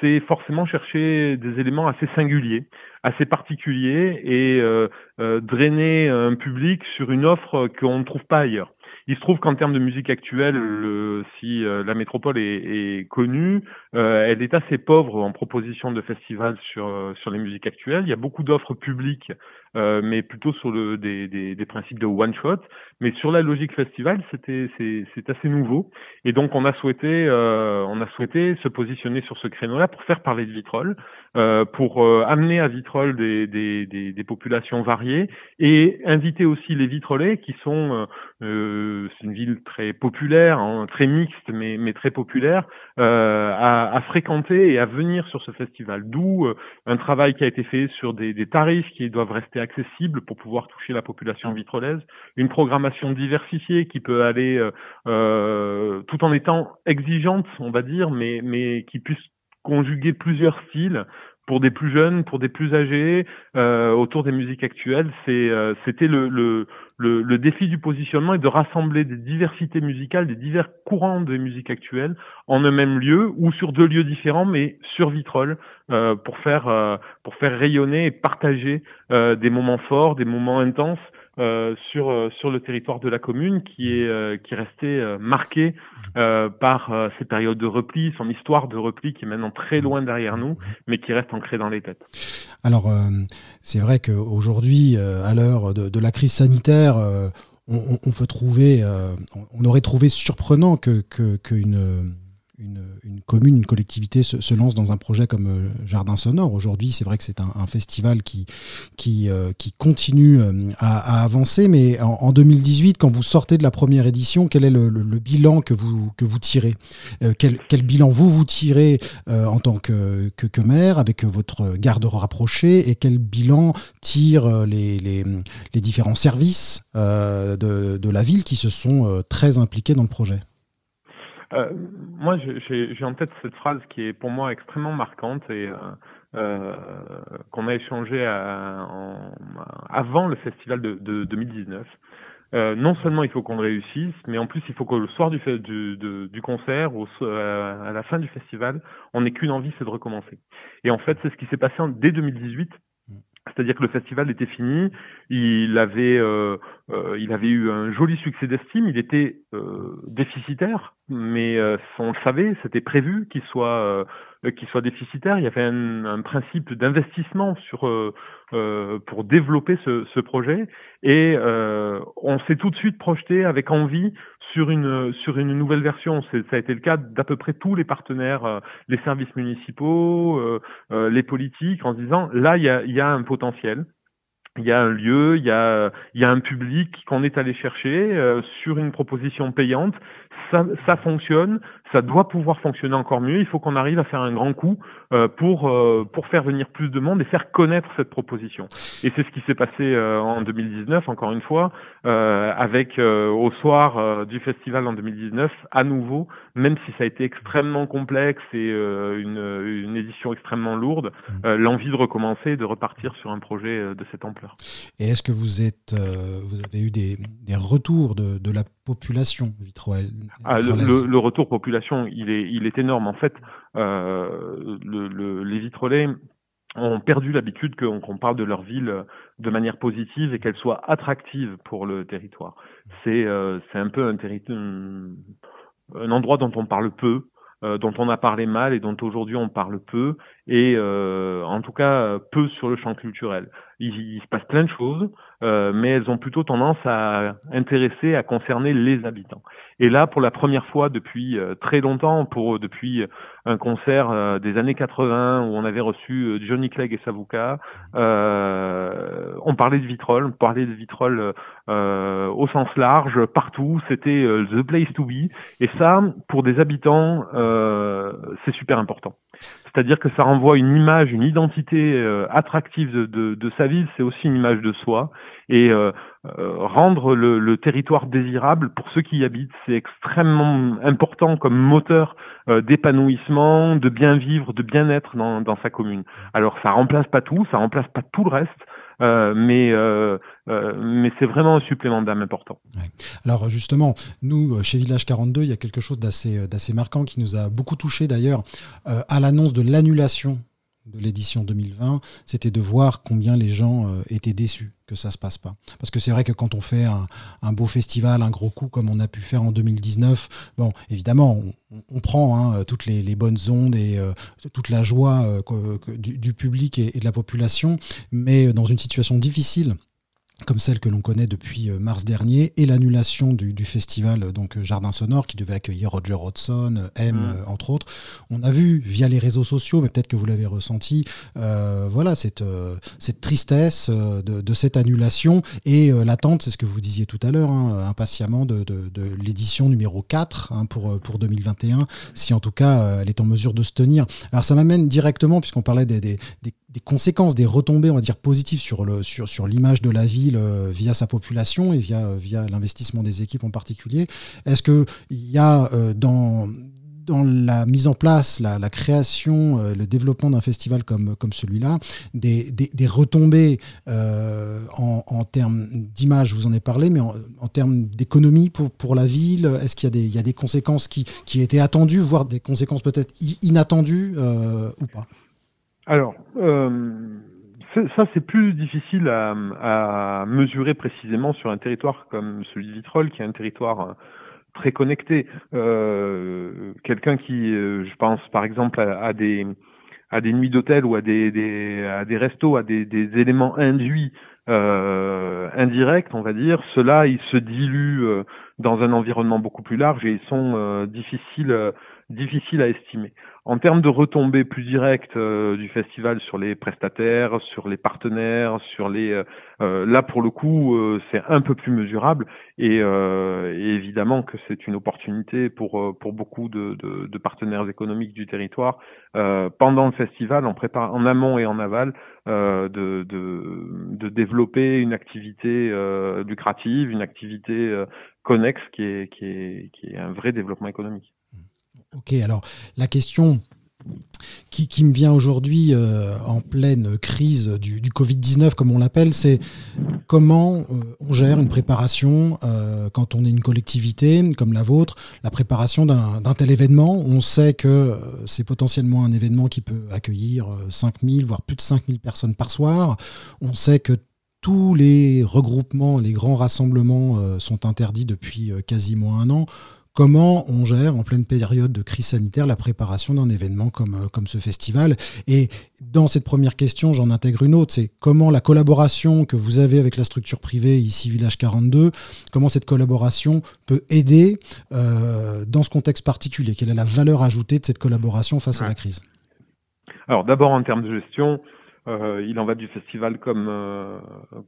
c'est forcément chercher des éléments assez singuliers assez particuliers et euh, euh, drainer un public sur une offre qu'on ne trouve pas ailleurs. Il se trouve qu'en termes de musique actuelle, si euh, la métropole est, connue, euh, elle est assez pauvre en propositions de festivals sur sur les musiques actuelles. Il y a beaucoup d'offres publiques, euh, mais plutôt sur le des, des, des principes de one shot. Mais sur la logique festival, c'était c'est assez nouveau. Et donc on a souhaité on a souhaité se positionner sur ce créneau-là pour faire parler de Vitrolles, pour amener à Vitrolles des, des, des, populations variées et inviter aussi les Vitrolais qui sont c'est une ville très populaire, hein, très mixte, mais, mais très populaire, euh, à, à, fréquenter et à venir sur ce festival. D'où euh, un travail qui a été fait sur des, des, tarifs qui doivent rester accessibles pour pouvoir toucher la population vitrolaise, une programmation diversifiée qui peut aller euh, euh, tout en étant exigeante, on va dire, mais, mais qui puisse conjuguer plusieurs styles pour des plus jeunes, pour des plus âgés, euh, autour des musiques actuelles. C'est, euh, c'était le, le, le, le, défi du positionnement et de rassembler des diversités musicales, des divers courants de musique actuelle en un même lieu ou sur deux lieux différents, mais sur Vitrolles, euh, pour faire euh, pour faire rayonner et partager euh, des moments forts, des moments intenses sur euh, sur le territoire de la commune qui est euh, qui est resté marqué par ces périodes de repli, son histoire de repli qui est maintenant très loin derrière nous, mais qui reste ancrée dans les têtes.
Alors c'est vrai qu'aujourd'hui, à l'heure de, de, la crise sanitaire, on, on, peut trouver, on aurait trouvé surprenant que qu'une une, une, commune, une collectivité se, lance dans un projet comme euh, Jardin Sonore. Aujourd'hui, c'est vrai que c'est un, festival qui, euh, continue euh, à, avancer, mais en, en, 2018, quand vous sortez de la première édition, quel est le, bilan que vous, tirez? Quel, bilan vous vous tirez en tant que, que, maire avec votre garde rapprochée? Et quel bilan tirent les, différents services de la ville qui se sont très impliqués dans le projet?
Euh, moi, j'ai en tête cette phrase qui est pour moi extrêmement marquante et euh, euh, qu'on a échangé à, en, avant le festival de, de 2019. Euh, non seulement il faut qu'on réussisse, mais en plus il faut que le soir du, du, du, du concert ou à la fin du festival, on n'ait qu'une envie, c'est de recommencer. Et en fait, c'est ce qui s'est passé dès 2018 c'est-à-dire que le festival était fini, il avait, euh, euh, il avait eu un joli succès d'estime, il était euh, déficitaire, mais on le savait, c'était prévu qu'il soit, euh, qu'il soit déficitaire. Il y avait un, un principe d'investissement sur euh, pour développer ce, ce projet, et on s'est tout de suite projeté avec envie sur une sur une nouvelle version. Ça a été le cas d'à peu près tous les partenaires, les services municipaux, les politiques, en se disant là il y a, y a un potentiel il y a un lieu, il y a, il y a un public qu'on est allé chercher euh, sur une proposition payante. Ça, ça fonctionne, ça doit pouvoir fonctionner encore mieux. Il faut qu'on arrive à faire un grand coup euh, pour euh, pour faire venir plus de monde et faire connaître cette proposition. Et c'est ce qui s'est passé euh, en 2019, encore une fois, euh, avec euh, au soir du festival en 2019, à nouveau, même si ça a été extrêmement complexe et une, une édition extrêmement lourde, mmh. l'envie de recommencer, de repartir sur un projet de cette ampleur.
Et est-ce que vous êtes, vous avez eu des, des retours de, de la population
ah, le, retour population, il est, il est énorme. En fait, euh, le, le, les vitrolais ont perdu l'habitude qu'on parle de leur ville de manière positive et qu'elle soit attractive pour le territoire. C'est euh, un peu un, un endroit dont on parle peu, euh, dont on a parlé mal et dont aujourd'hui on parle peu, et euh, en tout cas peu sur le champ culturel. Il, il se passe plein de choses, euh, mais elles ont plutôt tendance à intéresser, à concerner les habitants. Et là, pour la première fois depuis euh, très longtemps, pour depuis un concert euh, des années 80 où on avait reçu Johnny Clegg et Savuka, on parlait de vitrolles, on parlait de vitrolles au sens large, partout, c'était the place to be. Et ça, pour des habitants, c'est super important. C'est-à-dire que ça renvoie une image, une identité attractive de, sa ville, c'est aussi une image de soi. Et rendre le, le, territoire désirable pour ceux qui y habitent, c'est extrêmement important comme moteur d'épanouissement, de bien vivre, de bien-être dans, dans sa commune. Alors ça remplace pas tout, ça remplace pas tout le reste, euh, mais euh, euh, mais c'est vraiment un supplément d'âme important.
Alors justement, nous chez Village 42, il y a quelque chose d'assez marquant qui nous a beaucoup touché d'ailleurs à l'annonce de l'annulation de l'édition 2020, c'était de voir combien les gens euh, étaient déçus que ça se passe pas. Parce que c'est vrai que quand on fait un, beau festival, un gros coup comme on a pu faire en 2019, bon, évidemment, on, prend hein, toutes les, bonnes ondes et euh, toute la joie euh, du, public et, de la population, mais dans une situation difficile comme celle que l'on connaît depuis euh, mars dernier, et l'annulation du, festival euh, donc euh, Jardin Sonore qui devait accueillir Roger Hodgson, M mm. entre autres. On a vu via les réseaux sociaux, mais peut-être que vous l'avez ressenti, voilà cette, cette tristesse de, cette annulation et l'attente, c'est ce que vous disiez tout à l'heure, hein, impatiemment de, l'édition numéro 4 hein, pour, pour 2021, si en tout cas elle est en mesure de se tenir. Alors ça m'amène directement, puisqu'on parlait des, des des conséquences, des retombées, on va dire, positives sur, le, sur, l'image de la ville euh, via sa population et via, via l'investissement des équipes en particulier. Est-ce qu'il y a euh, dans, la mise en place, la, création, euh, le développement d'un festival comme, celui-là, des, des, retombées en, termes d'image, vous en avez parlé, mais en, termes d'économie pour, la ville Est-ce qu'il y a des, des conséquences qui étaient attendues, voire des conséquences peut-être inattendues ou pas?
Alors, euh, ça c'est plus difficile à, à, mesurer précisément sur un territoire comme celui de Vitrolles, qui est un territoire euh, très connecté. Euh, Quelqu'un qui, euh, je pense par exemple à, des à des nuits d'hôtel ou à des, à des restos, à des, des éléments induits euh, indirects, on va dire, ceux-là, ils se diluent dans un environnement beaucoup plus large et ils sont difficiles, difficiles à estimer. En termes de retombées plus directes euh, du festival sur les prestataires, sur les partenaires, sur les euh, euh, là pour le coup c'est un peu plus mesurable et, évidemment que c'est une opportunité pour pour beaucoup de, de, de, partenaires économiques du territoire pendant le festival en prépare en amont et en aval de, de, de développer une activité lucrative, une activité connexe qui est qui est qui est un vrai développement économique.
Ok, alors la question qui, me vient aujourd'hui euh, en pleine crise du, Covid-19, comme on l'appelle, c'est comment euh, on gère une préparation euh, quand on est une collectivité comme la vôtre, la préparation d'un tel événement. On sait que c'est potentiellement un événement qui peut accueillir 5000, voire plus de 5000 personnes par soir. On sait que tous les regroupements, les grands rassemblements sont interdits depuis quasiment un an comment on gère en pleine période de crise sanitaire la préparation d'un événement comme, euh, comme ce festival. Et dans cette première question, j'en intègre une autre, c'est comment la collaboration que vous avez avec la structure privée ici Village 42, comment cette collaboration peut aider euh, dans ce contexte particulier? Quelle est la valeur ajoutée de cette collaboration face à la crise?
Alors d'abord en termes de gestion, euh, il en va du festival comme euh,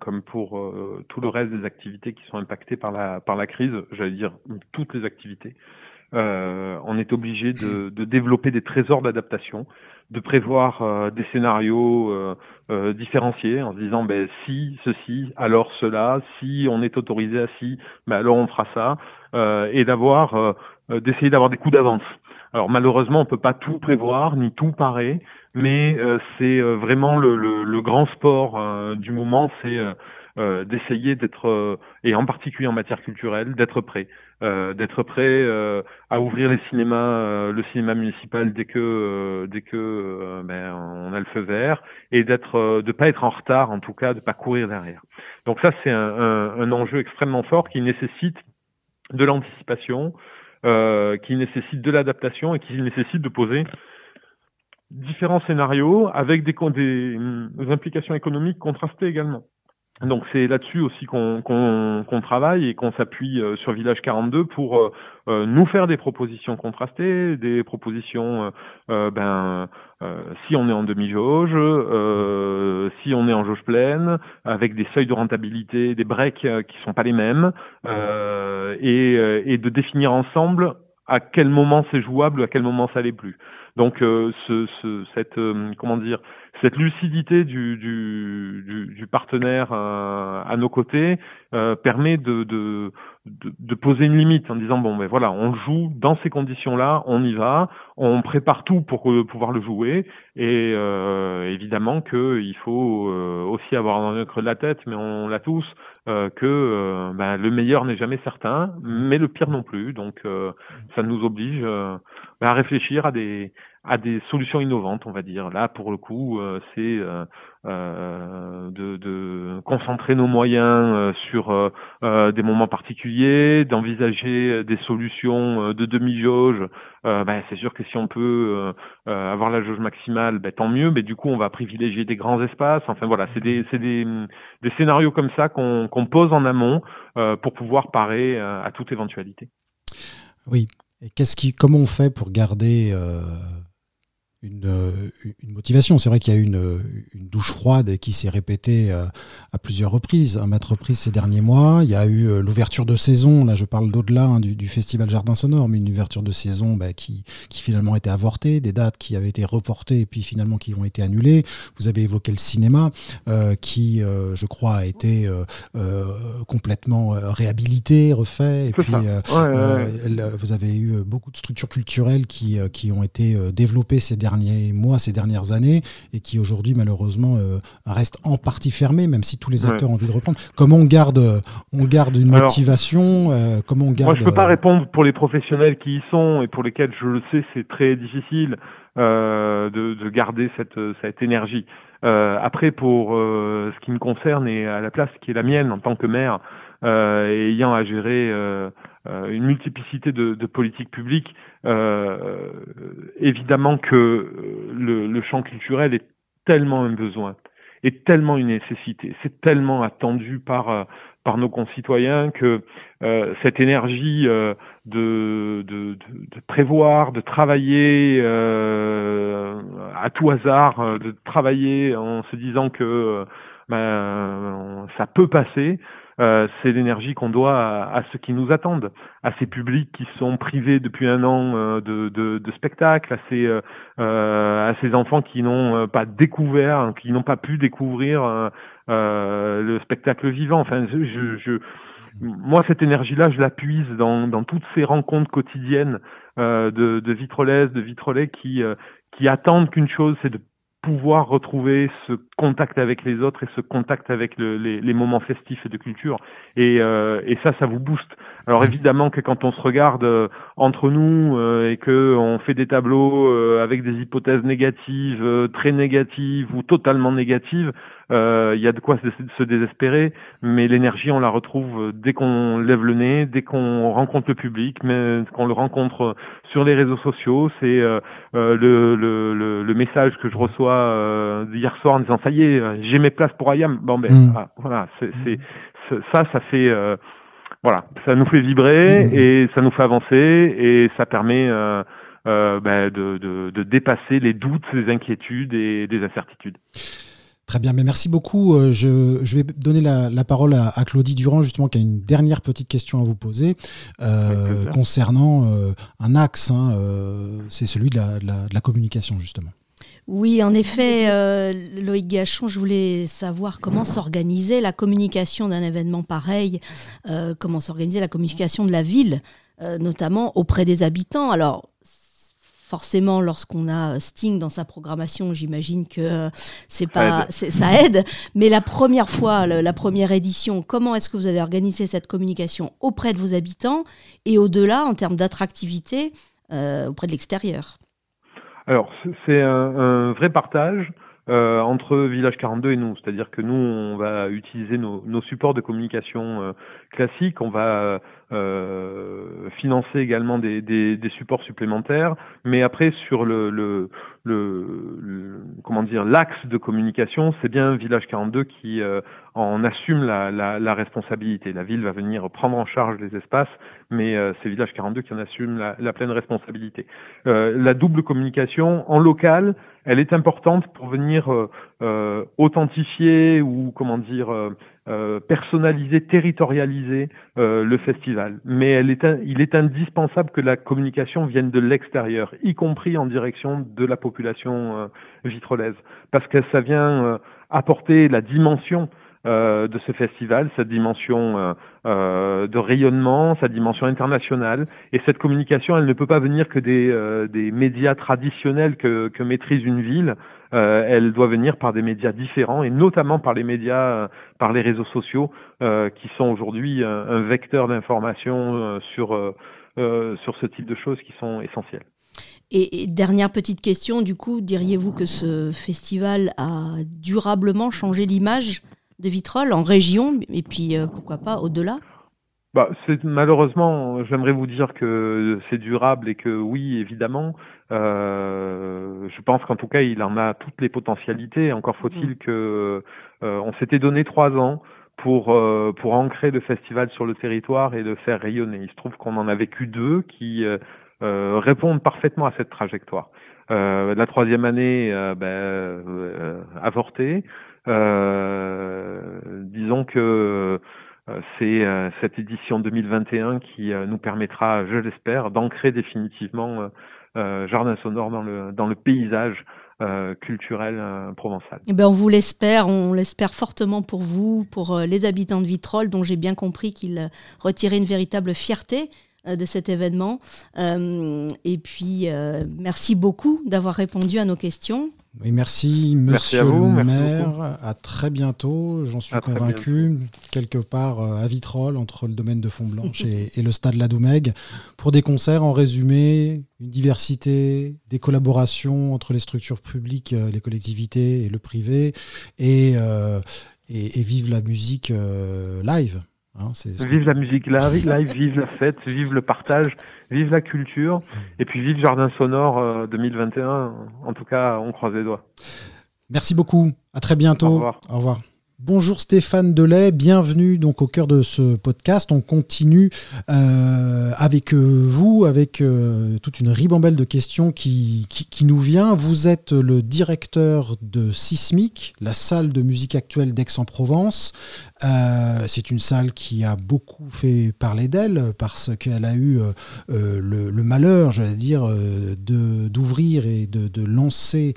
comme pour euh, tout le reste des activités qui sont impactées par la par la crise, j'allais dire toutes les activités. on est obligé de, de, développer des trésors d'adaptation, de prévoir des scénarios différenciés en se disant ben si ceci alors cela, si on est autorisé à ci, ben alors on fera ça, et d'avoir d'essayer d'avoir des coups d'avance. Alors malheureusement, on peut pas tout prévoir ni tout parer, mais euh, c'est euh, vraiment le, le, le, grand sport euh, du moment, c'est d'essayer d'être, et en particulier en matière culturelle, d'être prêt, d'être prêt à ouvrir les cinémas, le cinéma municipal dès que dès que ben, on a le feu vert, et d'être, de pas être en retard, en tout cas, de pas courir derrière. Donc ça, c'est un, un, un enjeu extrêmement fort qui nécessite de l'anticipation, euh, qui nécessite de l'adaptation et qui nécessite de poser différents scénarios avec des, des, implications économiques contrastées également. Donc c'est là-dessus aussi qu'on travaille et qu'on s'appuie euh, sur Village 42 pour euh, euh, nous faire des propositions contrastées, des propositions, ben, si on est en demi-jauge, si on est en jauge pleine, avec des seuils de rentabilité, des breaks qui sont pas les mêmes, et, et de définir ensemble à quel moment c'est jouable, à quel moment ça l'est plus. Donc ce, ce, cette comment dire cette lucidité du, du, du, partenaire à nos côtés permet de, de, de, poser une limite en disant bon ben voilà on joue dans ces conditions là on y va on prépare tout pour pouvoir le jouer. Et euh, évidemment que il faut euh, aussi avoir dans le creux de la tête mais on l'a tous euh, que ben, le meilleur n'est jamais certain mais le pire non plus. Donc ça nous oblige à réfléchir à des à des solutions innovantes, on va dire. Là, pour le coup, euh, c'est euh, euh, de, de, concentrer nos moyens sur des moments particuliers, d'envisager des solutions de demi-jauge. Ben, c'est sûr que si on peut avoir la jauge maximale, ben, tant mieux. Mais du coup, on va privilégier des grands espaces. Enfin voilà, c'est des, des, des, scénarios comme ça qu'on pose en amont pour pouvoir parer à toute éventualité.
Oui. Et qu'est-ce qui, comment on fait pour garder euh, une, motivation. C'est vrai qu'il y a une, une douche froide qui s'est répétée euh, à plusieurs reprises, à maintes reprises ces derniers mois. Il y a eu euh, l'ouverture de saison, là je parle d'au-delà hein, du, du, Festival Jardin Sonore, mais une ouverture de saison bah, qui, qui finalement était avortée, des dates qui avaient été reportées et puis finalement qui ont été annulées. Vous avez évoqué le cinéma euh, qui, je crois, a été complètement réhabilité, refait. Et puis vous avez eu beaucoup de structures culturelles qui, qui ont été développées ces derniers derniers mois, ces dernières années, et qui aujourd'hui malheureusement euh, reste en partie fermé, même si tous les acteurs ont envie de reprendre. Comment on garde, on garde une motivation euh, Comment on garde
Moi, je peux pas euh, répondre pour les professionnels qui y sont et pour lesquels je le sais, c'est très difficile de, de, garder cette, cette énergie. après, pour ce qui me concerne et à la place qui est la mienne en tant que maire, ayant à gérer euh, une multiplicité de, de politiques publiques, euh, évidemment que euh, le, le, champ culturel est tellement un besoin, est tellement une nécessité, c'est tellement attendu par par nos concitoyens que euh, cette énergie euh, de, de, de, prévoir, de travailler euh, à tout hasard, de travailler en se disant que ben, ça peut passer, euh, c'est l'énergie qu'on doit à, ceux qui nous attendent, à ces publics qui sont privés depuis un an euh, de, de, de spectacles, à ces, euh, à ces enfants qui n'ont pas découvert, qui n'ont pas pu découvrir le spectacle vivant. Enfin, je, je moi, cette énergie-là, je la puise dans, dans toutes ces rencontres quotidiennes de, de vitrolaises, de vitrolais qui, qui attendent qu'une chose, c'est de pouvoir retrouver ce contact avec les autres et ce contact avec le, les, les, moments festifs et de culture. Et, euh, et, ça, ça vous booste. Alors évidemment que quand on se regarde euh, entre nous euh, et que on fait des tableaux euh, avec des hypothèses négatives, très négatives ou totalement négatives, il y a de quoi se, se désespérer. Mais l'énergie, on la retrouve dès qu'on lève le nez, dès qu'on rencontre le public, mais qu'on le rencontre sur les réseaux sociaux. C'est le, le, le, le, message que je reçois hier soir en disant ça y est, j'ai mes places pour Ayam. Bon ben mm. ah, voilà, c'est ça, ça fait voilà, ça nous fait vibrer mmh. et ça nous fait avancer et ça permet euh, euh, ben, de, de, de, dépasser les doutes, les inquiétudes et des incertitudes.
Très bien, mais merci beaucoup. Euh, je, je vais donner la, la parole à, à, Claudie Durand, justement, qui a une dernière petite question à vous poser euh, concernant euh, un axe, hein, c'est celui de la, de la communication, justement.
Oui, en effet, euh, Loïc Gachon, je voulais savoir comment s'organiser la communication d'un événement pareil, euh, comment s'organiser la communication de la ville, euh, notamment auprès des habitants. Alors, forcément, lorsqu'on a Sting dans sa programmation, j'imagine que c'est pas, ça aide. Mais la première fois, la première édition, comment est-ce que vous avez organisé cette communication auprès de vos habitants et au-delà en termes d'attractivité auprès de l'extérieur?
Alors, c'est un, un, vrai partage euh, entre Village 42 et nous. C'est-à-dire que nous, on va utiliser nos, nos supports de communication euh, classiques, on va euh, financer également des, des, des, supports supplémentaires, mais après, sur le, le, le, comment dire l'axe de communication, c'est bien Village 42 qui euh, en assume la, la, la, responsabilité. La ville va venir prendre en charge les espaces, mais euh, c'est Village 42 qui en assume la, pleine responsabilité. Euh, la double communication en local, elle est importante pour venir euh, euh authentifier ou comment dire personnaliser, territorialiser le festival. Mais il est indispensable que la communication vienne de l'extérieur, y compris en direction de la population vitrolaise, parce que ça vient apporter la dimension de ce festival, sa dimension de rayonnement, sa dimension internationale. Et cette communication, elle ne peut pas venir que des, médias traditionnels que, maîtrise une ville. Euh, elle doit venir par des médias différents et notamment par les médias, euh, par les réseaux sociaux euh, qui sont aujourd'hui un, vecteur d'information sur, sur ce type de choses qui sont essentielles.
Et, dernière petite question, du coup, diriez-vous que ce festival a durablement changé l'image? De Vitrolles en région et puis pourquoi pas au-delà?
Bah, c'est malheureusement, j'aimerais vous dire que c'est durable et que oui, évidemment. Euh, je pense qu'en tout cas, il en a toutes les potentialités. Encore faut-il mm. que euh, on s'était donné trois ans pour euh, pour ancrer le festival sur le territoire et le faire rayonner. Il se trouve qu'on en a vécu deux qui euh, répondent parfaitement à cette trajectoire. la troisième année, ben, avortée. Disons que euh, c'est euh, cette édition 2021 qui euh, nous permettra, je l'espère, d'ancrer définitivement Jardin Sonore dans le, dans le paysage culturel provençal.
Eh ben on vous l'espère, on l'espère fortement pour vous, pour les habitants de Vitrolles, dont j'ai bien compris qu'ils retiraient une véritable fierté de cet événement. et puis, merci beaucoup d'avoir répondu à nos questions.
Oui, merci, monsieur le maire. À très bientôt, j'en suis convaincu, quelque part euh, à Vitrolles, entre le domaine de Font-Blanche et, le stade Ladoumègue, pour des concerts en résumé, une diversité, des collaborations entre les structures publiques, euh, les collectivités et le privé, et, euh, et, vive la musique live.
Hein, vive la musique live, vive la fête, vive le partage, vive la culture, et puis vive Jardin Sonore 2021. Euh, en tout cas, on croise les doigts.
Merci beaucoup. À très bientôt. Au
revoir.
Au revoir. Bonjour Stéphane Delay, bienvenue donc au cœur de ce podcast. On continue euh, avec euh, vous, avec euh, toute une ribambelle de questions qui, nous vient. Vous êtes le directeur de Sismic, la salle de musique actuelle d'Aix-en-Provence. C'est une salle qui a beaucoup fait parler d'elle parce qu'elle a eu le, malheur, j'allais dire, d'ouvrir et de, lancer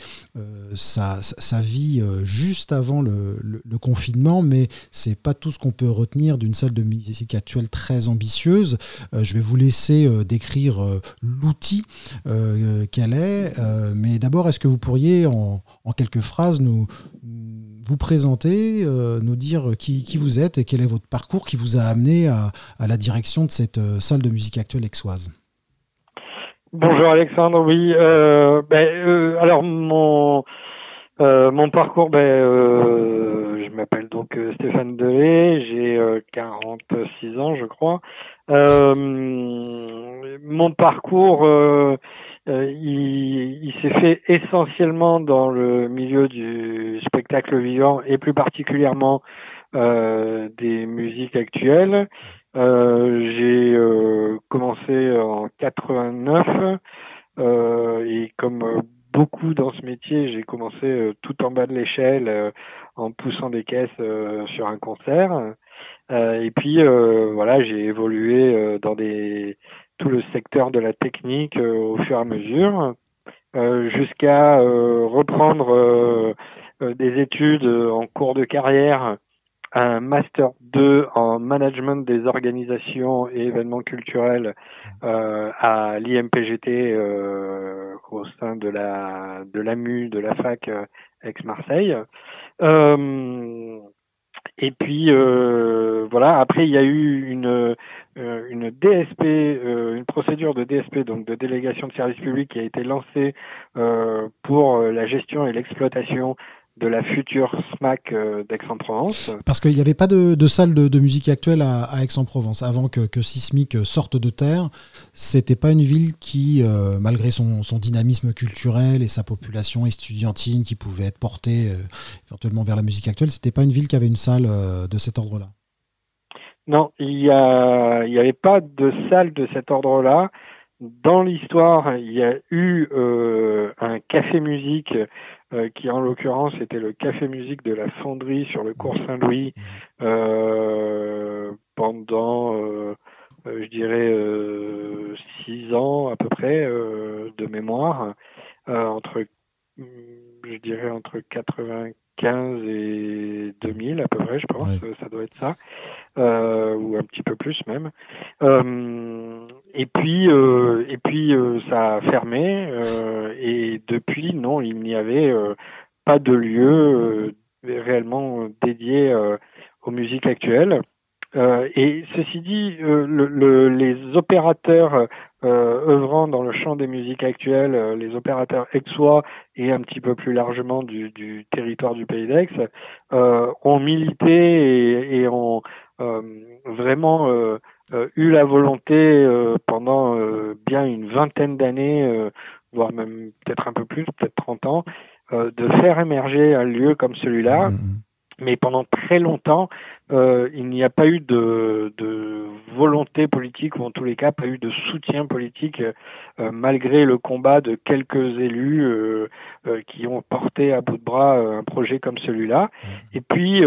sa, sa, vie juste avant le, le, le confinement, mais c'est pas tout ce qu'on peut retenir d'une salle de musique actuelle très ambitieuse. Euh, je vais vous laisser euh, décrire euh, l'outil qu'elle est, mais d'abord, est-ce que vous pourriez en, quelques phrases nous vous présenter, nous dire qui, vous êtes et quel est votre parcours qui vous a amené à, la direction de cette salle de musique actuelle exoise
Bonjour Alexandre, oui. Ben, alors mon mon parcours, ben, je m'appelle donc euh, Stéphane Delay, j'ai 46 euh, ans, je crois. Euh, mon parcours, il, s'est fait essentiellement dans le milieu du spectacle vivant et plus particulièrement des musiques actuelles. j'ai commencé en 89 et comme beaucoup dans ce métier. J'ai commencé euh, tout en bas de l'échelle euh, en poussant des caisses euh, sur un concert. et puis voilà, j'ai évolué dans tout le secteur de la technique au fur et à mesure, jusqu'à reprendre des études en cours de carrière un master 2 en management des organisations et événements culturels euh, à l'IMPGT euh, au sein de la de l'AMU de la fac euh, Aix-Marseille. Euh, et puis euh, voilà, après il y a eu une une DSP, une procédure de DSP, donc de délégation de service public, qui a été lancée pour la gestion et l'exploitation de la future SMAC d'Aix-en-Provence.
Parce qu'il n'y avait pas de, salle de, musique actuelle à, Aix-en-Provence. Avant que, que, Sismic sorte de terre, c'était pas une ville qui, malgré son, dynamisme culturel et sa population estudiantine qui pouvait être portée éventuellement vers la musique actuelle, c'était pas une ville qui avait une salle de cet ordre-là.
Non, il n'y avait pas de salle de cet ordre-là. Dans l'histoire, il y a eu euh, un café musique euh, qui, en l'occurrence, était le café musique de la Fonderie sur le cours Saint-Louis euh, pendant, je dirais, six ans à peu près de mémoire, entre, je dirais, entre 95 et 2000 à peu près, je pense, ça doit être ça. Euh, ou un petit peu plus même. Euh, et puis, euh, et puis ça a fermé. et depuis, non, il n'y avait pas de lieu réellement dédié aux musiques actuelles. et ceci dit, le, les opérateurs euh, œuvrant dans le champ des musiques actuelles, les opérateurs aixois et un petit peu plus largement du, du territoire du Pays d'Aix, ont milité et, et ont, euh, vraiment euh, euh, eu la volonté pendant bien une vingtaine d'années, voire même peut-être un peu plus, peut-être 30 ans, de faire émerger un lieu comme celui-là. Mmh, mmh. Mais pendant très longtemps, il n'y a pas eu de, volonté politique, ou en tous les cas, pas eu de soutien politique, malgré le combat de quelques élus qui ont porté à bout de bras un projet comme celui-là. Mmh. Et puis,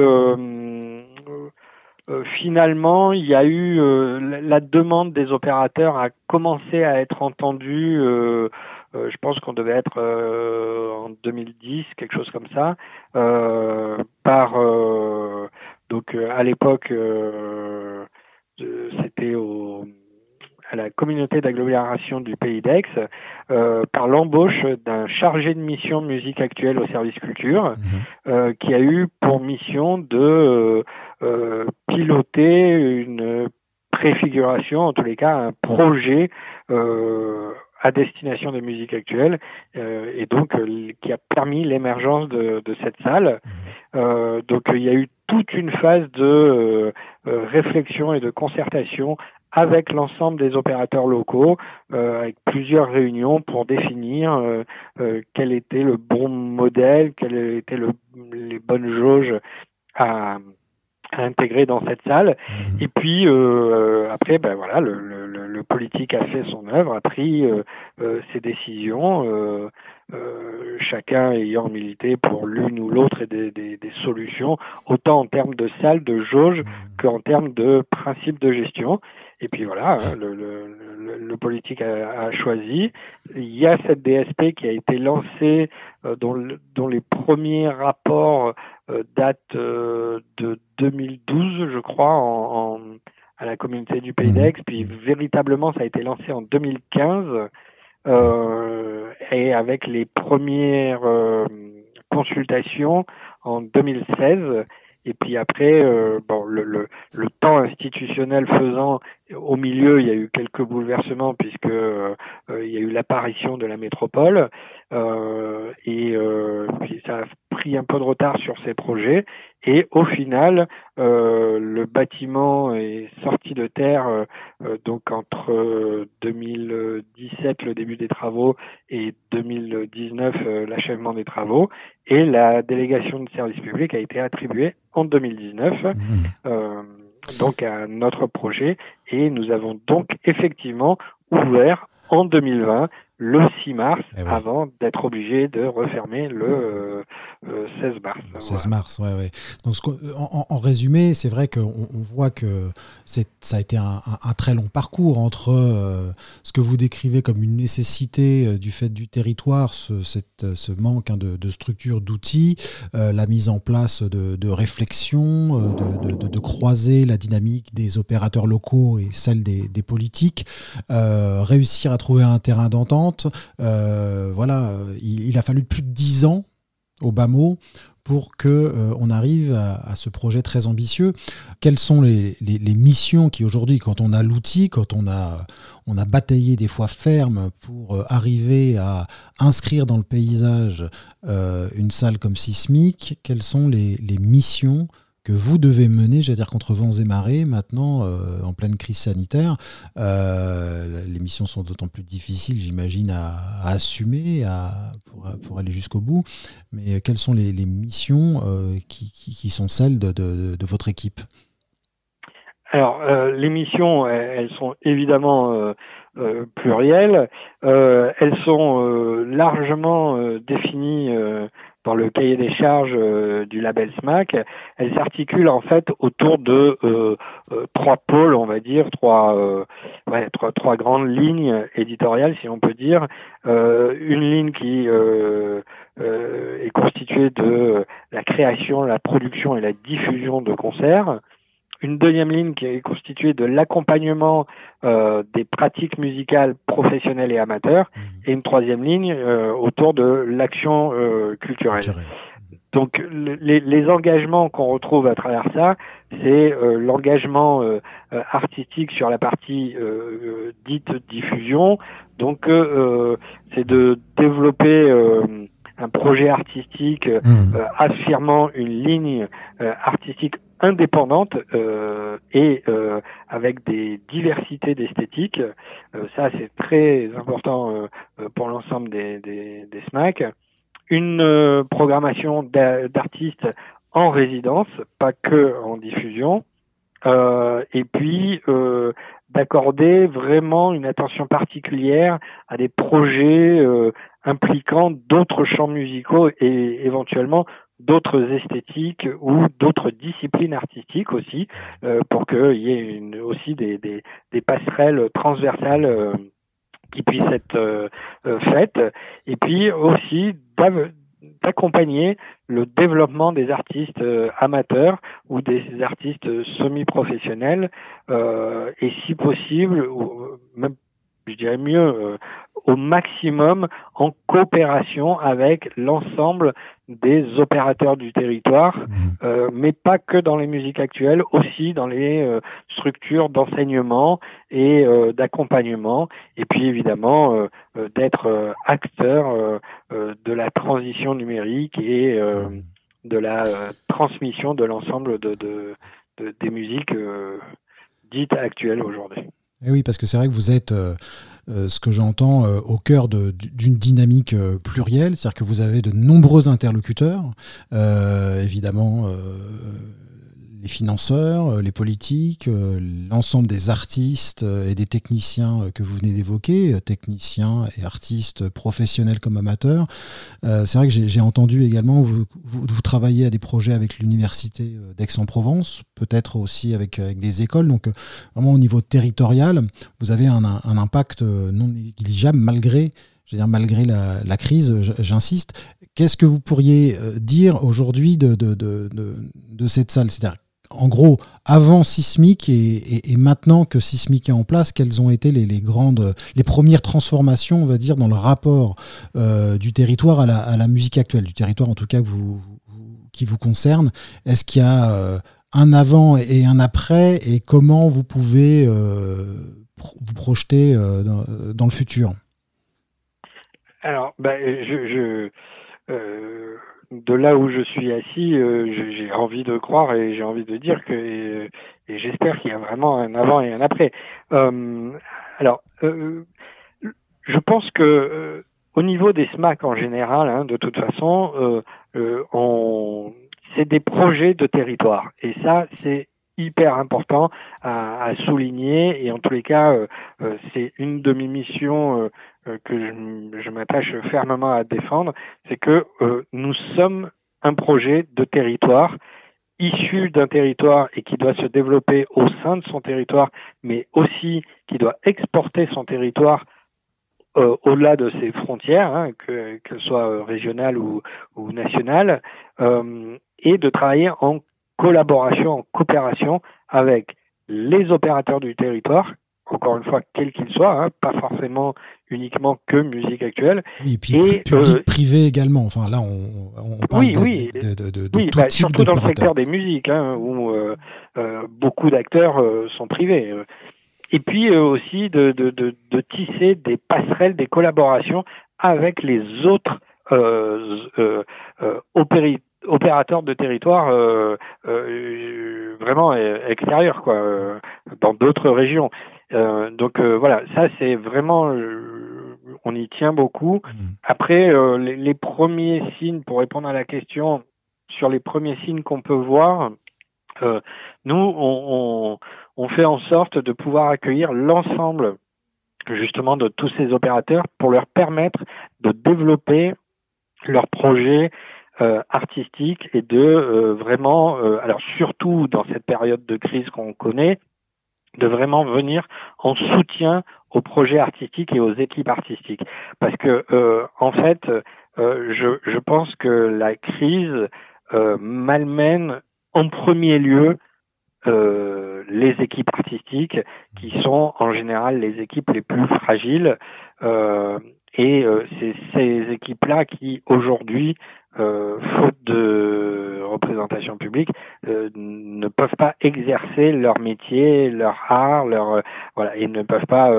euh, finalement, il y a eu euh, la demande des opérateurs a commencé à être entendue. Euh, je pense qu'on devait être en 2010, quelque chose comme ça, par donc à l'époque c'était au à la communauté d'agglomération du Pays d'Aix euh, par l'embauche d'un chargé de mission musique actuelle au service culture mhm. euh, qui a eu pour mission de euh, piloter une préfiguration, en tous les cas un projet à destination des musiques actuelles et donc qui a permis l'émergence de, de, cette salle. Mhm. donc il y a eu toute une phase de réflexion et de concertation avec l'ensemble des opérateurs locaux, euh, avec plusieurs réunions pour définir euh, euh, quel était le bon modèle, quelles étaient le, les bonnes dans cette salle. Mmh. Et puis après, ben voilà, le, le, le, politique a fait son œuvre, a pris ses décisions. chacun ayant milité pour l'une ou l'autre des, des, des, solutions, autant en termes de salle, de jauge, mmh. qu'en termes de principe de gestion. Et puis voilà, hein, le, le, le, politique a, a, choisi. Il y a cette DSP qui a été lancée, euh, dont, dont, les premiers rapports euh, datent euh, de 2012, je crois, en, en, à la communauté du Pays mmh. d'Aix. Puis véritablement, ça a été lancé en 2015. Euh, et avec les premières consultations en 2016 et puis après, euh, bon, le, le, le, temps institutionnel faisant, au milieu, il y a eu quelques bouleversements puisque euh, il y a eu l'apparition de la métropole euh, et puis ça a pris un peu de retard sur ces projets. Et au final, le bâtiment est sorti de terre donc entre 2017, le début des travaux, et 2019, l'achèvement des travaux. Et la délégation de service public a été attribuée en 2019, mmh. euh, donc à notre projet. Et nous avons donc effectivement ouvert en 2020 le 6 mars eh avant d'être obligé de refermer le 16 euh, euh, mars.
16 mars, ouais, ouais. Donc, en, résumé, c'est vrai qu'on on voit que ça a été un, très long parcours entre euh, ce que vous décrivez comme une nécessité du fait du territoire, ce, cette, ce manque hein, de, de, structure, d'outils, la mise en place de, de réflexion, de, de, croiser la dynamique des opérateurs locaux et celle des, des politiques, réussir à trouver un terrain d'entente euh, voilà, il, a fallu plus de dix ans au bas pour que euh, arrive à, ce projet très ambitieux. Quelles sont les, missions qui aujourd'hui, quand on a l'outil, quand on a, on a bataillé des fois ferme pour euh, arriver à inscrire dans le paysage une salle comme Sismic, quelles sont les, missions que vous devez mener, j'allais dire contre vents et marées, maintenant euh, en pleine crise sanitaire. Euh, les missions sont d'autant plus difficiles, j'imagine, à, assumer à, pour, aller jusqu'au bout. Mais quelles sont les, missions euh, qui, sont celles de, votre équipe?
Alors, les missions, elles sont évidemment plurielles. elles sont largement définies dans le cahier des charges euh, du label SMAC, elle s'articule en fait autour de euh, euh, trois pôles, on va dire, trois, ouais, trois, trois, grandes lignes éditoriales, si on peut dire. une ligne qui est constituée de la création, la production et la diffusion de concerts une deuxième ligne qui est constituée de l'accompagnement euh, des pratiques musicales professionnelles et amateurs, mmh. et une troisième ligne euh, autour de l'action euh, culturelle. Donc les, les engagements qu'on retrouve à travers ça, c'est l'engagement artistique sur la partie dite diffusion. Donc c'est de développer un projet artistique mmh. affirmant une ligne artistique indépendante euh, et euh, avec des diversités d'esthétique. Euh, ça, c'est très important pour l'ensemble des, des, des, SMAC. Une programmation d'artistes en résidence, pas que en diffusion. et puis d'accorder vraiment une attention particulière à des projets impliquant d'autres champs musicaux et éventuellement d'autres esthétiques ou d'autres disciplines artistiques aussi, euh, pour qu'il y ait une, aussi des, des, des, passerelles transversales euh, qui puissent être euh, faites, et puis aussi d'accompagner le développement des artistes amateurs ou des artistes semi-professionnels, et si possible, ou même je dirais mieux, au maximum en coopération avec l'ensemble des opérateurs du territoire, mmh. euh, mais pas que dans les musiques actuelles, aussi dans les euh, structures d'enseignement et euh, d'accompagnement, et puis évidemment d'être acteur de la transition numérique et mmh. de la transmission de l'ensemble de, de, des musiques dites actuelles aujourd'hui.
Eh oui, parce que c'est vrai que vous êtes euh, ce que j'entends euh, au cœur d'une dynamique euh, plurielle, c'est-à-dire que vous avez de nombreux interlocuteurs, évidemment les financeurs, euh, les politiques, euh, l'ensemble des artistes euh, et des techniciens que vous venez d'évoquer, techniciens et artistes professionnels comme amateurs. c'est vrai que j'ai entendu également, vous, vous, travaillez à des projets avec l'université d'Aix-en-Provence, peut-être aussi avec, des écoles. Donc vraiment au niveau territorial, vous avez un, impact non négligeable malgré dire malgré la, crise, j'insiste. Qu'est-ce que vous pourriez dire aujourd'hui de, de, cette salle? C'est-à-dire en gros, avant Sismic et, maintenant que Sismic est en place, quelles ont été les, grandes, les premières transformations, on va dire, dans le rapport euh, du territoire à la, musique actuelle, du territoire en tout cas qui vous concerne? Est-ce qu'il y a euh, un avant et un après? Et comment vous pouvez euh, vous projeter dans, le futur?
Alors, ben, je, de là où je suis assis, euh, j'ai envie de croire et j'ai envie de dire que et, j'espère qu'il y a vraiment un avant et un après. Euh, alors, euh, je pense que au niveau des SMAC en général, hein, de toute façon, on c'est des projets de territoire et ça c'est hyper important à, à, souligner. Et en tous les cas c'est une de mes missions euh, que je, je m'attache fermement à défendre, c'est que euh, nous sommes un projet de territoire issu d'un territoire et qui doit se développer au sein de son territoire, mais aussi qui doit exporter son territoire euh, au-delà de ses frontières, hein, qu'elles soient régionales ou, ou nationales, euh, et de travailler en collaboration, en coopération avec les opérateurs du territoire encore une fois, quel qu'il soit, hein, pas forcément uniquement que musique actuelle.
Oui, et puis public, privé également. Enfin, là, on, parle
oui,
de,
oui,
de,
oui,
tout
bah,
type
surtout dans le secteur des musiques, hein, où beaucoup d'acteurs sont privés. Et puis aussi de, tisser des passerelles, des collaborations avec les autres euh, euh, euh, opérateurs de territoire vraiment extérieurs, quoi, dans d'autres régions. donc voilà, ça c'est vraiment on y tient beaucoup. Mmh. Après, les, premiers signes, pour répondre à la question, sur les premiers signes qu'on peut voir, nous, on, on, fait en sorte de pouvoir accueillir l'ensemble justement de tous ces opérateurs pour leur permettre de développer leurs projets euh, artistiques et de euh, vraiment, euh, alors surtout dans cette période de crise qu'on connaît, de vraiment venir en soutien aux projets artistiques et aux équipes artistiques. Parce que en fait, je, je, pense que la crise malmène en premier lieu euh, les équipes artistiques qui sont en général les équipes les plus fragiles euh, et euh, c'est ces équipes-là qui aujourd'hui, faute de représentation publique, ne peuvent pas exercer leur métier, leur art, leur voilà et ne peuvent pas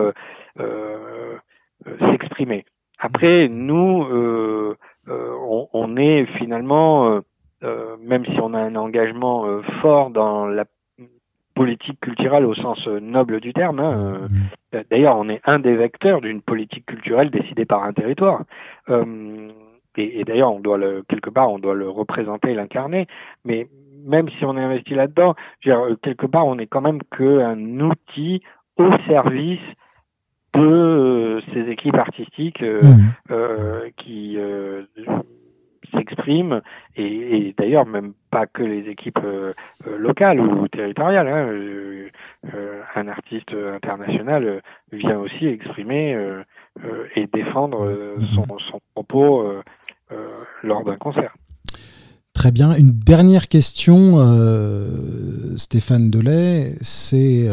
s'exprimer. Après, nous, on, on, est finalement euh, même si on a un engagement euh, fort dans la politique culturelle au sens euh, noble du terme. Hein. Mm. D'ailleurs, on est un des vecteurs d'une politique culturelle décidée par un territoire. et, d'ailleurs, on doit le, quelque part, on doit le représenter, l'incarner. Mais même si on est investi là-dedans, quelque part, on est quand même qu'un outil au service de ces équipes artistiques mm. qui s'expriment et, d'ailleurs même pas que les équipes euh, euh, locales ou territoriales. Hein, euh, un artiste international vient aussi exprimer et défendre son, son propos lors d'un concert.
Très bien. Une dernière question, Stéphane Delay, c'est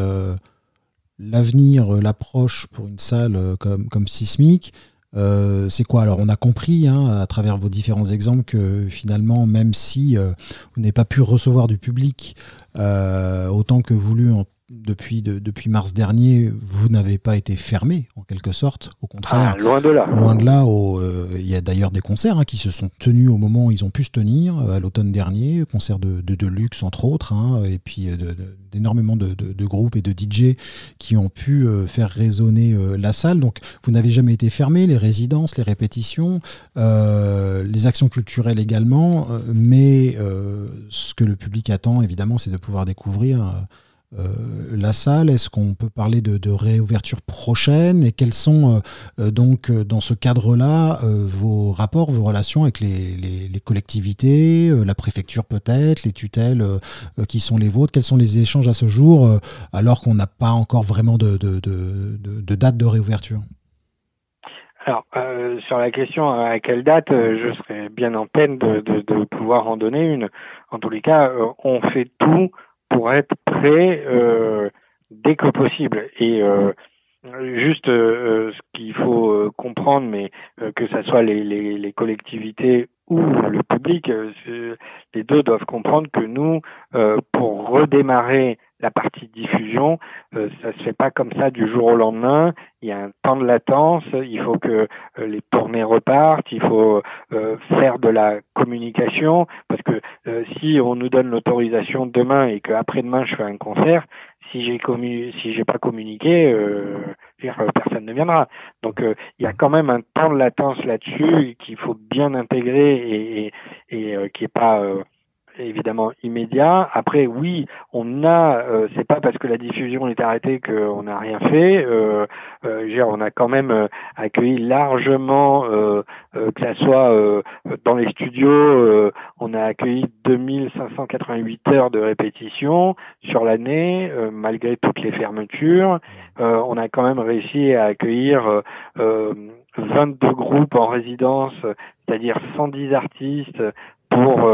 l'avenir, l'approche pour une salle comme, comme Sismique. Euh, c'est quoi Alors, on a compris hein, à travers vos différents exemples que finalement, même si euh, vous n'avez pas pu recevoir du public euh, autant que voulu en depuis, depuis mars dernier, vous n'avez pas été fermé, en quelque sorte. Au contraire.
Ah, loin de là.
Loin de là. Euh, il y a d'ailleurs des concerts hein, qui se sont tenus au moment où ils ont pu se tenir, euh, à l'automne dernier. Concerts de, de, luxe, entre autres. Hein, et puis euh, d'énormément de, de, groupes et de DJ qui ont pu faire résonner la salle. Donc, vous n'avez jamais été fermé. Les résidences, les répétitions, les actions culturelles également. mais ce que le public attend, évidemment, c'est de pouvoir découvrir la salle Est-ce qu'on peut parler de, réouverture prochaine Et quels sont euh, euh, donc dans ce cadre-là vos rapports, vos relations avec les, collectivités, la préfecture peut-être, les tutelles qui sont les vôtres Quels sont les échanges à ce jour alors qu'on n'a pas encore vraiment de, date de réouverture?
Alors, sur la question à quelle date, je serais bien en peine de, pouvoir en donner une. En tous les cas, on fait tout pour être euh, dès que possible. Et euh, juste euh, ce qu'il faut comprendre, mais que ce soit les, collectivités ou le public, les deux doivent comprendre que nous, pour redémarrer la partie diffusion, euh, ça se fait pas comme ça du jour au lendemain. Il y a un temps de latence. Il faut que euh, les tournées repartent. Il faut euh, faire de la communication parce que si on nous donne l'autorisation demain et qu'après-demain je fais un concert, si j'ai commu si j'ai pas communiqué, personne ne viendra. Donc il y a quand même un temps de latence là-dessus qu'il faut bien intégrer et, et, et qui est pas évidemment immédiat. Après, oui, on a, euh, c'est pas parce que la diffusion est arrêtée qu'on n'a rien fait. Euh, euh, on a quand même euh, accueilli largement, euh, que ça soit dans les studios, on a accueilli 2588 heures de répétition sur l'année, malgré toutes les fermetures. on a quand même réussi à accueillir 22 groupes en résidence, c'est-à-dire 110 artistes pour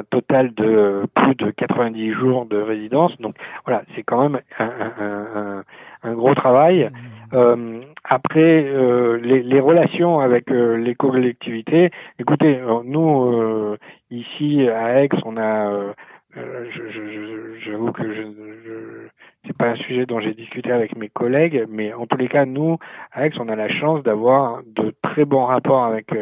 un total de plus de 90 jours de résidence. Donc voilà, c'est quand même un, un, gros travail. Euh, après, euh, les, les, relations avec euh, les collectivités, écoutez, nous, ici à Aix, on a j'avoue que je, je c'est pas un sujet dont j'ai discuté avec mes collègues, mais en tous les cas, nous, à Aix, on a la chance d'avoir de très bons rapports avec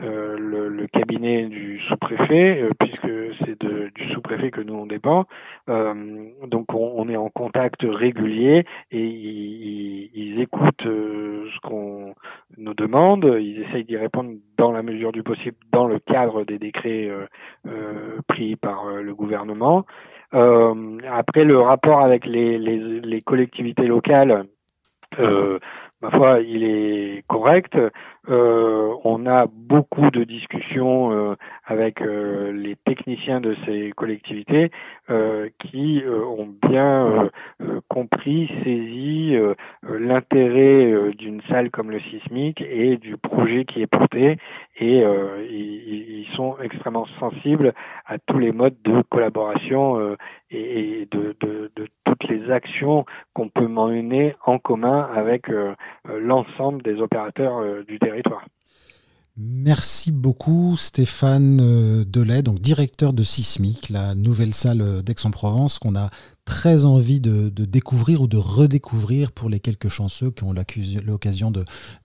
euh, le, le, cabinet du sous-préfet, euh, puisque c'est du sous-préfet que nous on dépend. Euh, donc on, on, est en contact régulier et ils, ils écoutent ce qu'on nous demande, ils essayent d'y répondre dans la mesure du possible dans le cadre des décrets pris par le gouvernement. après le rapport avec les, les, les collectivités locales, euh, ma foi, il est correct. Euh, on a beaucoup de discussions euh, avec euh, les techniciens de ces collectivités qui ont bien compris, saisi l'intérêt d'une salle comme le sismique et du projet qui est porté. Et ils, sont extrêmement sensibles à tous les modes de collaboration et, de, de, de, toutes les actions qu'on peut mener en commun avec l'ensemble des opérateurs du territoire
Merci beaucoup Stéphane euh, Delay, donc directeur de Sismic, la nouvelle salle euh, d'Aix-en-Provence qu'on a très envie de, découvrir ou de redécouvrir pour les quelques chanceux qui ont l'occasion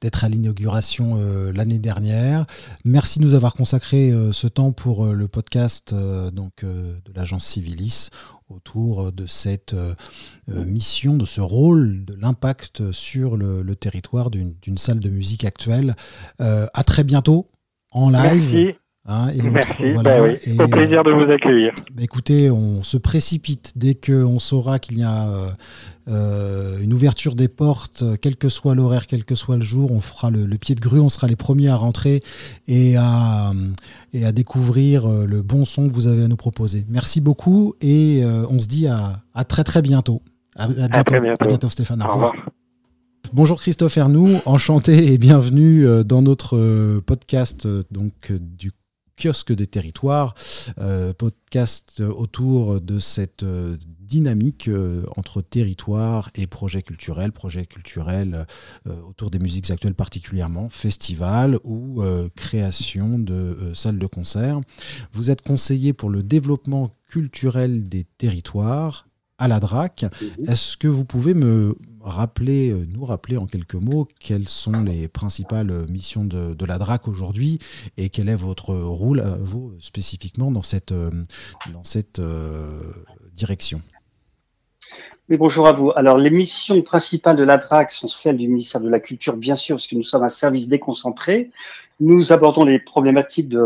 d'être à l'inauguration euh, l'année dernière. Merci de nous avoir consacré ce temps pour le podcast donc, de l'agence Civilis autour de cette mission, de ce rôle, de l'impact sur le, le territoire d'une salle de musique actuelle. à très bientôt en live.
Merci. Hein, Merci, bah au plaisir de vous accueillir.
Bah écoutez, on se précipite dès qu'on saura qu'il y a euh, euh, une ouverture des portes, quel que soit l'horaire, quel que soit le jour, on fera le, pied de grue, on sera les premiers à rentrer et à, et à découvrir euh, le bon son que vous avez à nous proposer. Merci beaucoup et on se dit à, à, très très bientôt.
À, bientôt. À
bientôt. Stéphane. Au, revoir. Bonjour Christophe Ernoux, enchanté et bienvenue dans notre podcast donc du kiosque des territoires, podcast autour de cette dynamique entre territoire et projet culturel, projet culturel autour des musiques actuelles particulièrement, festival ou création de salles de concert. Vous êtes conseiller pour le développement culturel des territoires à la DRAC. Mhm. Est-ce que vous pouvez me rappeler, euh, nous rappeler en quelques mots quelles sont les principales missions de, la DRAC aujourd'hui et quel est votre rôle, euh, vous, spécifiquement, dans cette, euh, dans cette direction?
Oui, bonjour à vous. Alors, les missions principales de la DRAC sont celles du ministère de la Culture, bien sûr, parce que nous sommes un service déconcentré. Nous abordons les problématiques de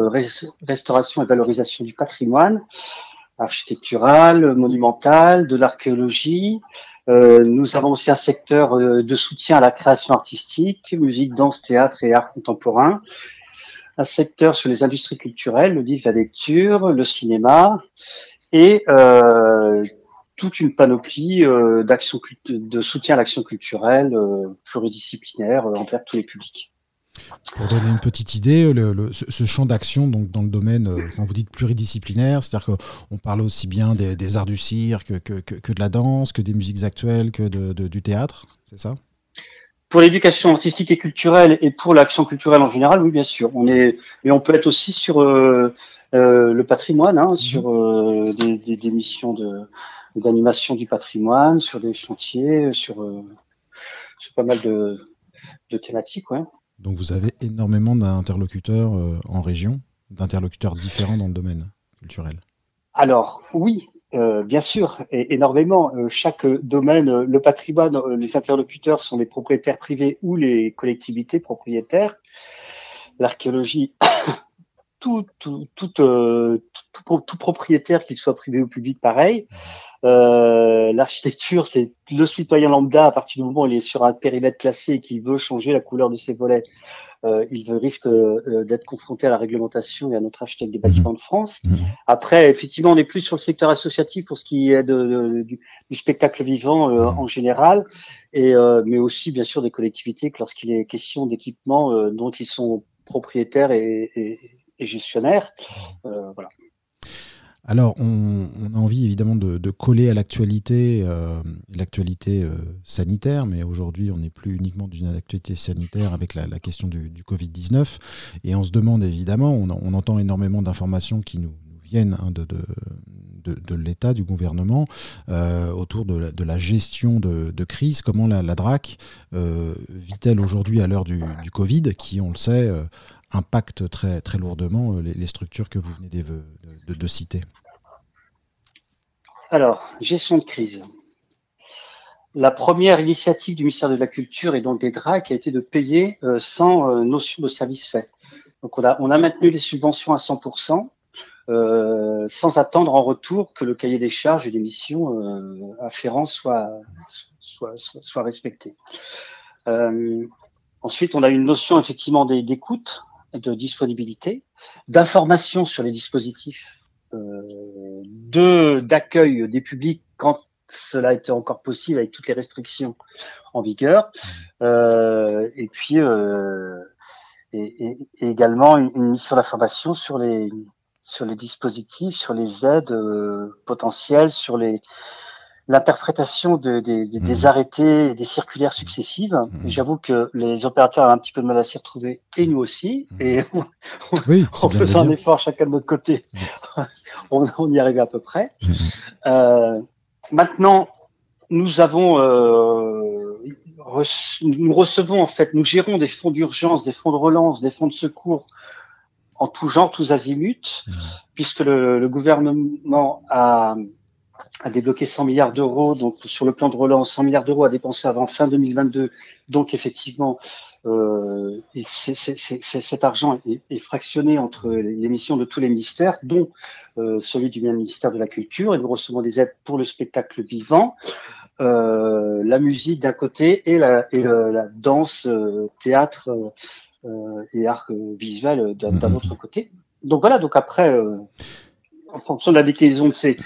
restauration et valorisation du patrimoine architectural, monumental, de l'archéologie, euh, nous avons aussi un secteur euh, de soutien à la création artistique, musique, danse, théâtre et art contemporain. Un secteur sur les industries culturelles, le livre, la lecture, le cinéma et euh, toute une panoplie euh, de soutien à l'action culturelle pluridisciplinaire envers tous les publics.
Pour donner une petite idée, ce, champ d'action donc dans le domaine, euh, quand vous dites pluridisciplinaire, c'est-à-dire qu'on parle aussi bien des, arts du cirque que, que, de la danse, que des musiques actuelles, que de, du théâtre, c'est ça?
Pour l'éducation artistique et culturelle et pour l'action culturelle en général, oui, bien sûr. On est et on peut être aussi sur euh, euh, le patrimoine, hein, mhm. sur des, des, missions de d'animation du patrimoine, sur des chantiers, sur sur pas mal de, de thématiques, ouais.
Donc vous avez énormément d'interlocuteurs euh, en région, d'interlocuteurs différents dans le domaine culturel.
Alors oui, euh, bien sûr, et énormément. Euh, chaque domaine, le patrimoine, les interlocuteurs sont les propriétaires privés ou les collectivités propriétaires. L'archéologie, tout, tout, tout, tout, propriétaire, qu'il soit privé ou public, pareil. Euh, L'architecture, c'est le citoyen lambda à partir du moment où il est sur un périmètre classé et qu'il veut changer la couleur de ses volets. Euh, il risque euh, d'être confronté à la réglementation et à notre architecte des bâtiments de France. Mmh. Après, effectivement, on est plus sur le secteur associatif pour ce qui est de, du, spectacle vivant euh, mmh. en général, et mais aussi bien sûr des collectivités lorsqu'il est question d'équipements dont ils sont propriétaires et, et, et gestionnaire. voilà.
Alors, on, a envie évidemment de, coller à l'actualité, l'actualité sanitaire, mais aujourd'hui, on n'est plus uniquement d'une actualité sanitaire avec la, question du, Covid-19. Et on se demande évidemment, on entend énormément d'informations qui nous, viennent hein, de, de, l'État, du gouvernement, euh, autour de la, gestion de, crise. Comment la, DRAC euh, vit-elle aujourd'hui à l'heure du, Covid, qui, on le sait, euh, impacte très, très lourdement les, structures que vous venez de, citer
Alors, gestion de crise. La première initiative du ministère de la Culture et donc des DRAC a été de payer sans notion de service fait. Donc on a, on a maintenu les subventions à 100%. Euh, sans attendre en retour que le cahier des charges et les missions euh, afférents soient, soient, respectés. Euh, ensuite, on a une notion effectivement d'écoute, de disponibilité, d'information sur les dispositifs, de d'accueil des publics quand cela était encore possible avec toutes les restrictions en vigueur, et puis et, également une, une mission d'information sur les sur les dispositifs, sur les aides euh, potentielles, sur les l'interprétation de, des mmh. arrêtés et des circulaires successives. Mmh. J'avoue que les opérateurs ont un petit peu de mal à s'y retrouver, et nous aussi. Mmh. Et on, oui, en faisant un effort chacun de notre côté, <laughs> on, on, y arrive à peu près. Euh, maintenant, nous avons, euh, nous recevons en fait, nous gérons des fonds d'urgence, des fonds de relance, des fonds de secours en tout genre, tous azimuts, mmh. puisque le, gouvernement a, a, débloqué 100 milliards d'euros, donc sur le plan de relance, 100 milliards d'euros à dépenser avant fin 2022. Donc effectivement, euh, cet argent est, fractionné entre les missions de tous les ministères, dont euh, celui du ministère de la Culture, et nous recevons des aides pour le spectacle vivant. Euh, la musique d'un côté et la, et la danse, théâtre et art visuel d'un mm-hmm. autre côté. Donc voilà, donc après, en fonction de la déclinaison, c'est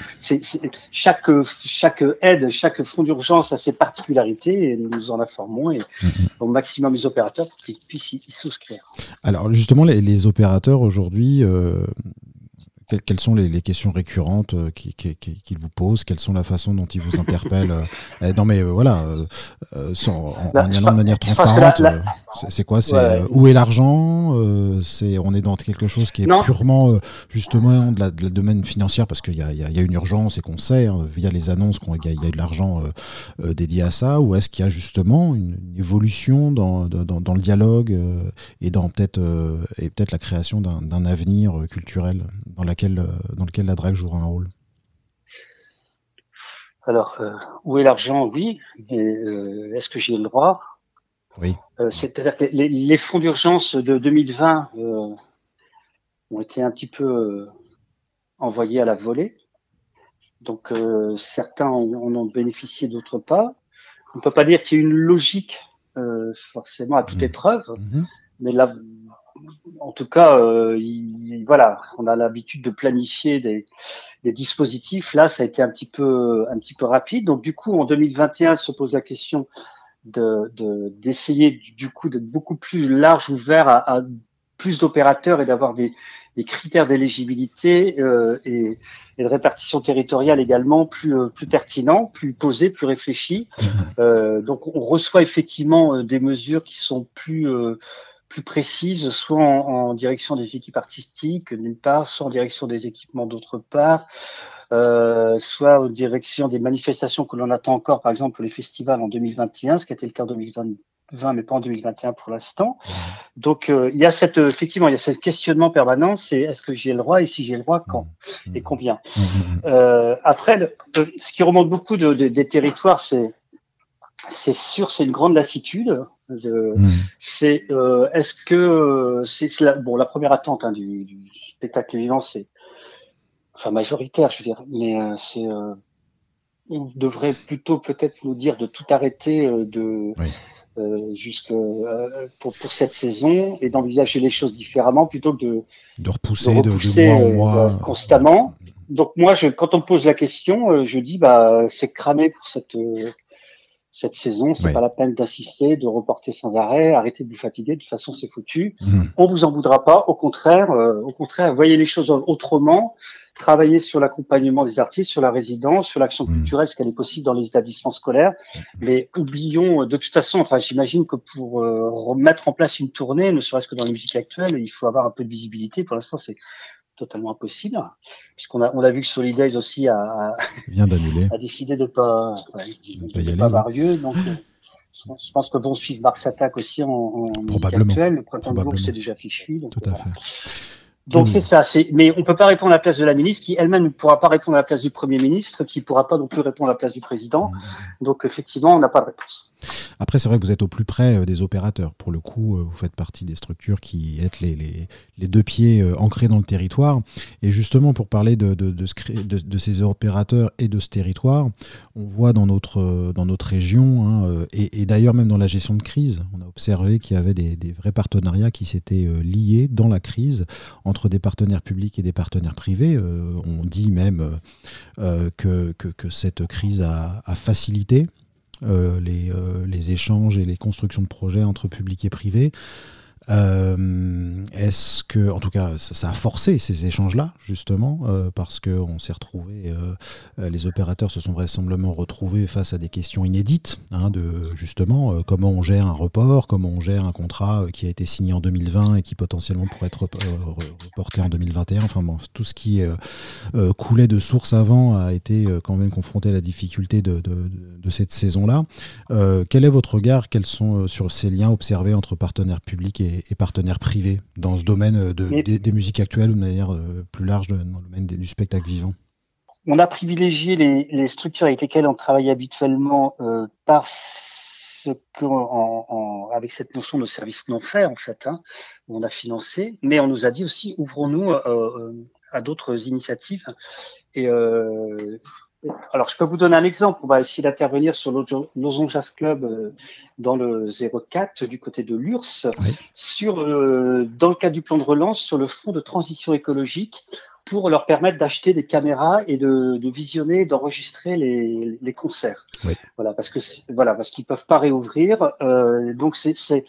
chaque chaque aide, chaque fonds d'urgence a ses particularités et nous nous en informons et mm-hmm. au maximum les opérateurs pour qu'ils puissent y, souscrire.
Alors justement, les, les opérateurs aujourd'hui, euh, quelles sont les, questions récurrentes euh, qu'ils vous posent? Quelles sont la façon dont ils vous interpellent? <laughs> Euh, eh, Non, mais euh, voilà, en, bah, y allant de manière transparente, c'est quoi? C'est où est l'argent? C'est on est dans quelque chose qui est purement justement de la, domaine financière parce qu'il y, y, a une urgence et qu'on sait hein, via les annonces qu'il y, a de l'argent dédié à ça. Ou est-ce qu'il y a justement une, évolution dans, dans, dans, le dialogue et dans peut-être et peut-être la création d'un avenir culturel dans laquelle euh, dans lequel la drague jouera un rôle?
Alors, euh, où est l'argent? Oui, mais euh, est-ce que j'ai le droit?
Oui.
C'est-à-dire que les, fonds d'urgence de 2020 ont été un petit peu envoyés à la volée. Donc, certains en, ont bénéficié, d'autres pas. On ne peut pas dire qu'il y a une logique forcément à toute mmh. épreuve, mmh. mais là, en tout cas, euh, voilà, on a l'habitude de planifier des, dispositifs. Là, ça a été un petit peu, un petit peu rapide. Donc, du coup, en 2021, se pose la question de d'essayer du coup d'être beaucoup plus large, ouvert à, plus d'opérateurs et d'avoir des, critères d'éligibilité euh, et, de répartition territoriale également plus euh, plus pertinents, plus posés, plus réfléchis. Mmh. <laughs> donc, on reçoit effectivement des mesures qui sont plus plus précise, soit en, direction des équipes artistiques d'une part, soit en direction des équipements d'autre part, euh, soit en direction des manifestations que l'on attend encore, par exemple pour les festivals en 2021, ce qui a été le cas en 2020, mais pas en 2021 pour l'instant. Donc euh, il y a cette effectivement il y a ce questionnement permanent, c'est est-ce que j'ai le droit et si j'ai le droit quand et combien. Euh, après, ce qui remonte beaucoup de, des territoires, c'est c'est sûr, c'est une grande lassitude. C'est euh, est-ce que euh, c'est la, bon la première attente hein, du, du, spectacle vivant, c'est enfin majoritaire, je veux dire, mais euh, c'est euh, on devrait plutôt peut-être nous dire de tout arrêter de oui. jusque pour, pour cette saison et d'envisager les choses différemment plutôt que de
de repousser, de, repousser de, mois en mois
constamment. Donc moi, je, quand on me pose la question, je dis bah c'est cramé pour cette cette saison, c'est pas la peine d'assister, de reporter sans arrêt, arrêtez de vous fatiguer, de toute façon c'est foutu. Mmh. On vous en voudra pas, au contraire, euh, au contraire, voyez les choses autrement, travaillez sur l'accompagnement des artistes, sur la résidence, sur l'action mmh. culturelle, ce qu'elle est possible dans les établissements scolaires. Mais oublions, de toute façon, enfin j'imagine que pour euh, remettre en place une tournée, ne serait-ce que dans les musiques actuelles, il faut avoir un peu de visibilité. Pour l'instant, c'est totalement impossible, puisqu'on a, on a vu que Solidays aussi a, a,
Vient d'annuler.
a décidé de pas, ouais, de, pas, avoir lieu. Donc, euh, je pense que vont suivre Mars Attack aussi en, en
Probablement.
Actuelle. Le printemps de c'est déjà fichu. Donc, Tout à fait. Donc c'est ça, c'est mais on peut pas répondre à la place de la ministre qui elle-même ne pourra pas répondre à la place du premier ministre qui pourra pas non plus répondre à la place du président. Donc effectivement, on n'a pas de réponse.
Après, c'est vrai que vous êtes au plus près euh, des opérateurs. Pour le coup, euh, vous faites partie des structures qui êtes les, deux pieds euh, ancrés dans le territoire. Et justement, pour parler de, ces opérateurs et de ce territoire, on voit dans notre, dans notre région, hein, et, d'ailleurs même dans la gestion de crise, on a observé qu'il y avait des, vrais partenariats qui s'étaient liés dans la crise entre des partenaires publics et des partenaires privés. on dit même que, cette crise a, facilité les, euh, les, échanges et les constructions de projets entre public et privé. Euh, est-ce que, en tout cas, ça, a forcé ces échanges-là, justement, euh, parce qu'on s'est retrouvé, euh, les opérateurs se sont vraisemblablement retrouvés face à des questions inédites, hein, de justement comment on gère un report, comment on gère un contrat qui a été signé en 2020 et qui potentiellement pourrait être reporté en 2021. Enfin bon, tout ce qui coulait de source avant a été quand même confronté à la difficulté de, de, de cette saison-là. quel est votre regard? Quels sont sur ces liens observés entre partenaires publics et et, partenaires privés dans ce domaine euh, de, des, musiques actuelles ou de manière euh, plus large dans le domaine du spectacle vivant.
On a privilégié les, les, structures avec lesquelles on travaille habituellement euh, parce que avec cette notion de service non fait en fait, hein, on a financé, mais on nous a dit aussi ouvrons-nous euh, à d'autres initiatives. Et alors, je peux vous donner un exemple. On va essayer d'intervenir sur l'Ozon Jazz Club euh, dans le 04 du côté de l'URSS, sur, euh, dans le cadre du plan de relance, sur le fonds de transition écologique pour leur permettre d'acheter des caméras et de, de visionner, d'enregistrer les, les, concerts. Voilà, parce que voilà, parce qu'ils peuvent pas réouvrir. Euh, donc c'est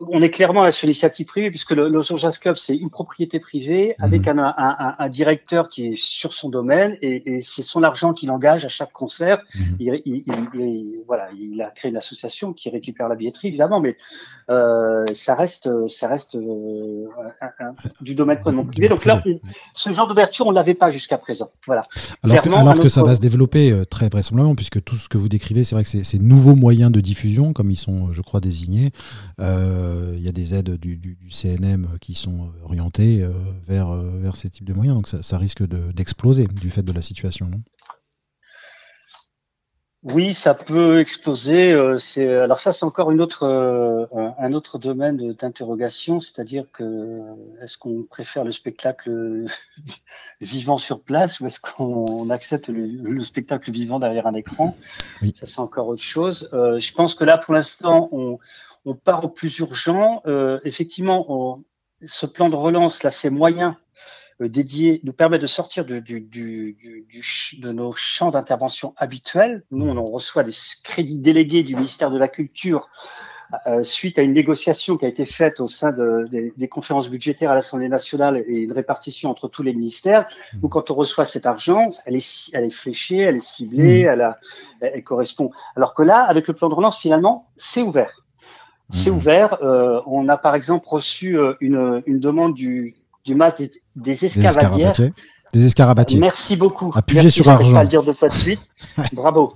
on est clairement sur l'initiative privée puisque le, le Jazz Club c'est une propriété privée mhm. avec un, un, un, directeur qui est sur son domaine et, et c'est son argent qu'il engage à chaque concert. Mhm. Il, il, il, voilà, il a créé une association qui récupère la billetterie évidemment, mais euh, ça reste, ça reste euh, du domaine privé. Donc là, ce genre d'ouverture on l'avait pas jusqu'à présent. Voilà.
Alors que, alors que ça va se développer euh, très vraisemblablement puisque tout ce que vous décrivez, c'est vrai que c'est ces nouveaux moyens de diffusion comme ils sont, je crois, désignés. Euh, euh, il y a des aides du, CNM qui sont orientées euh, vers, euh, vers ces types de moyens. Donc ça, risque d'exploser du fait de la situation. Non?
Oui, ça peut exploser. c'est alors ça, c'est encore une autre, un autre domaine d'interrogation, c'est-à-dire que est-ce qu'on préfère le spectacle <laughs> vivant sur place ou est-ce qu'on accepte le, spectacle vivant derrière un écran? Ça, c'est encore autre chose. je pense que là, pour l'instant, on, on part au plus urgent. Euh, effectivement, ce plan de relance, là, ces moyens euh, dédiés nous permettent de sortir de, de nos champs d'intervention habituels. Nous, on reçoit des crédits délégués du ministère de la Culture euh, suite à une négociation qui a été faite au sein des, conférences budgétaires à l'Assemblée nationale et une répartition entre tous les ministères. Mmh. Donc, quand on reçoit cet argent, elle est, elle est fléchée, elle est ciblée, mmh. elle, a, elle correspond. Alors que là, avec le plan de relance, finalement, c'est ouvert. C'est mmh. ouvert. Euh, on a par exemple reçu euh, une, une demande du, du mat des, des escavadières.
Des escarabatiers.
Merci beaucoup.
Appuyez sur argent.
Pas le dire deux fois de suite. Bravo.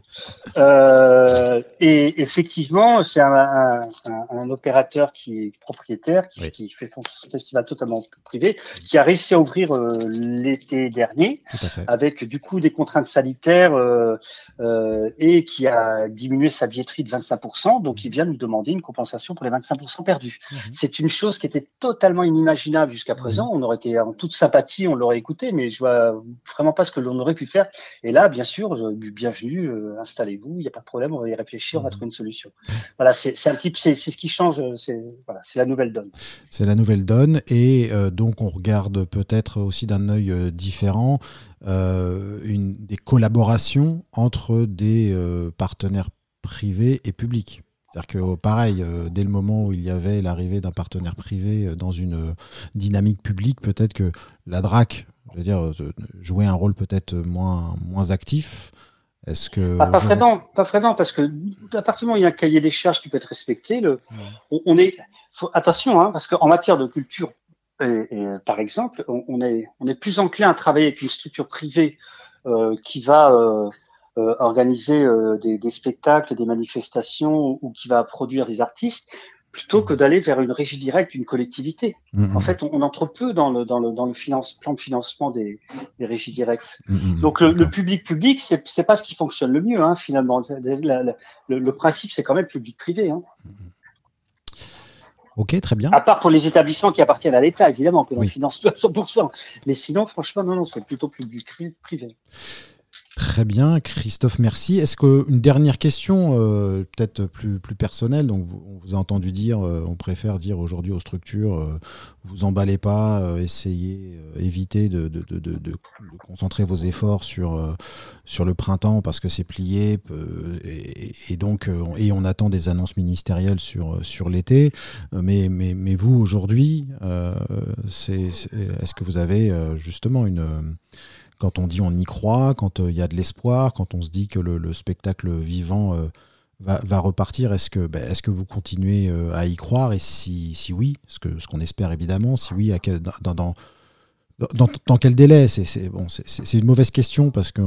Euh, et effectivement, c'est un, un, un, opérateur qui est propriétaire, qui, qui, fait son festival totalement privé, qui a réussi à ouvrir euh, l'été dernier, avec du coup des contraintes sanitaires euh, et qui a diminué sa billetterie de 25%. Donc, il vient nous demander une compensation pour les 25% perdus. Mhm. C'est une chose qui était totalement inimaginable jusqu'à présent. Mhm. On aurait été en toute sympathie, on l'aurait écouté, mais je vois vraiment pas ce que l'on aurait pu faire. Et là, bien sûr, bienvenue, euh, installez-vous, il n'y a pas de problème, on va y réfléchir, on va mhm. trouver une solution. Voilà, c'est un petit, c'est ce qui change, c'est voilà, la nouvelle donne.
C'est la nouvelle donne, et euh, donc on regarde peut-être aussi d'un œil euh, différent une, des collaborations entre des partenaires privé et public. C'est-à-dire que pareil, dès le moment où il y avait l'arrivée d'un partenaire privé dans une dynamique publique, peut-être que la DRAC, je veux dire, jouait un rôle peut-être moins, moins actif. Est-ce que
pas, vraiment, pas vraiment, parce que à partir du moment où il y a un cahier des charges qui peut être respecté, le, on, est attention, hein, parce qu'en matière de culture, et, par exemple, on, est on est plus enclin à travailler avec une structure privée euh, qui va euh, euh, organiser des, des, spectacles, des manifestations ou qui va produire des artistes plutôt que d'aller vers une régie directe d'une collectivité. Mm-hmm. En fait, on, entre peu dans le, dans le, dans le finance, plan de financement des, des régies directes. Mm-hmm. Donc le, public public, c'est c'est pas ce qui fonctionne le mieux hein, finalement. le, le, principe, c'est quand même public privé. Hein. Mm-hmm.
Ok, très bien.
À part pour les établissements qui appartiennent à l'État, évidemment, que l'on finance tout à 100%. Mais sinon, franchement, non, non, c'est plutôt public privé.
Très bien, Christophe, merci. Est-ce qu'une dernière question, euh, peut-être plus, plus personnelle, donc on vous a entendu dire, euh, on préfère dire aujourd'hui aux structures, euh, vous emballez pas, essayez, évitez de, de, de, de, concentrer vos efforts sur, sur le printemps parce que c'est plié et, donc et on attend des annonces ministérielles sur, sur l'été. Mais, mais, mais vous, aujourd'hui, est-ce que vous avez justement une quand on dit on y croit, quand euh, il y a de l'espoir, quand on se dit que le, spectacle vivant euh, va, repartir, est-ce que, ben, vous continuez euh, à y croire? Et si, oui, ce qu'on ce qu'on espère évidemment, si oui, dans, quel délai? C'est une mauvaise question parce que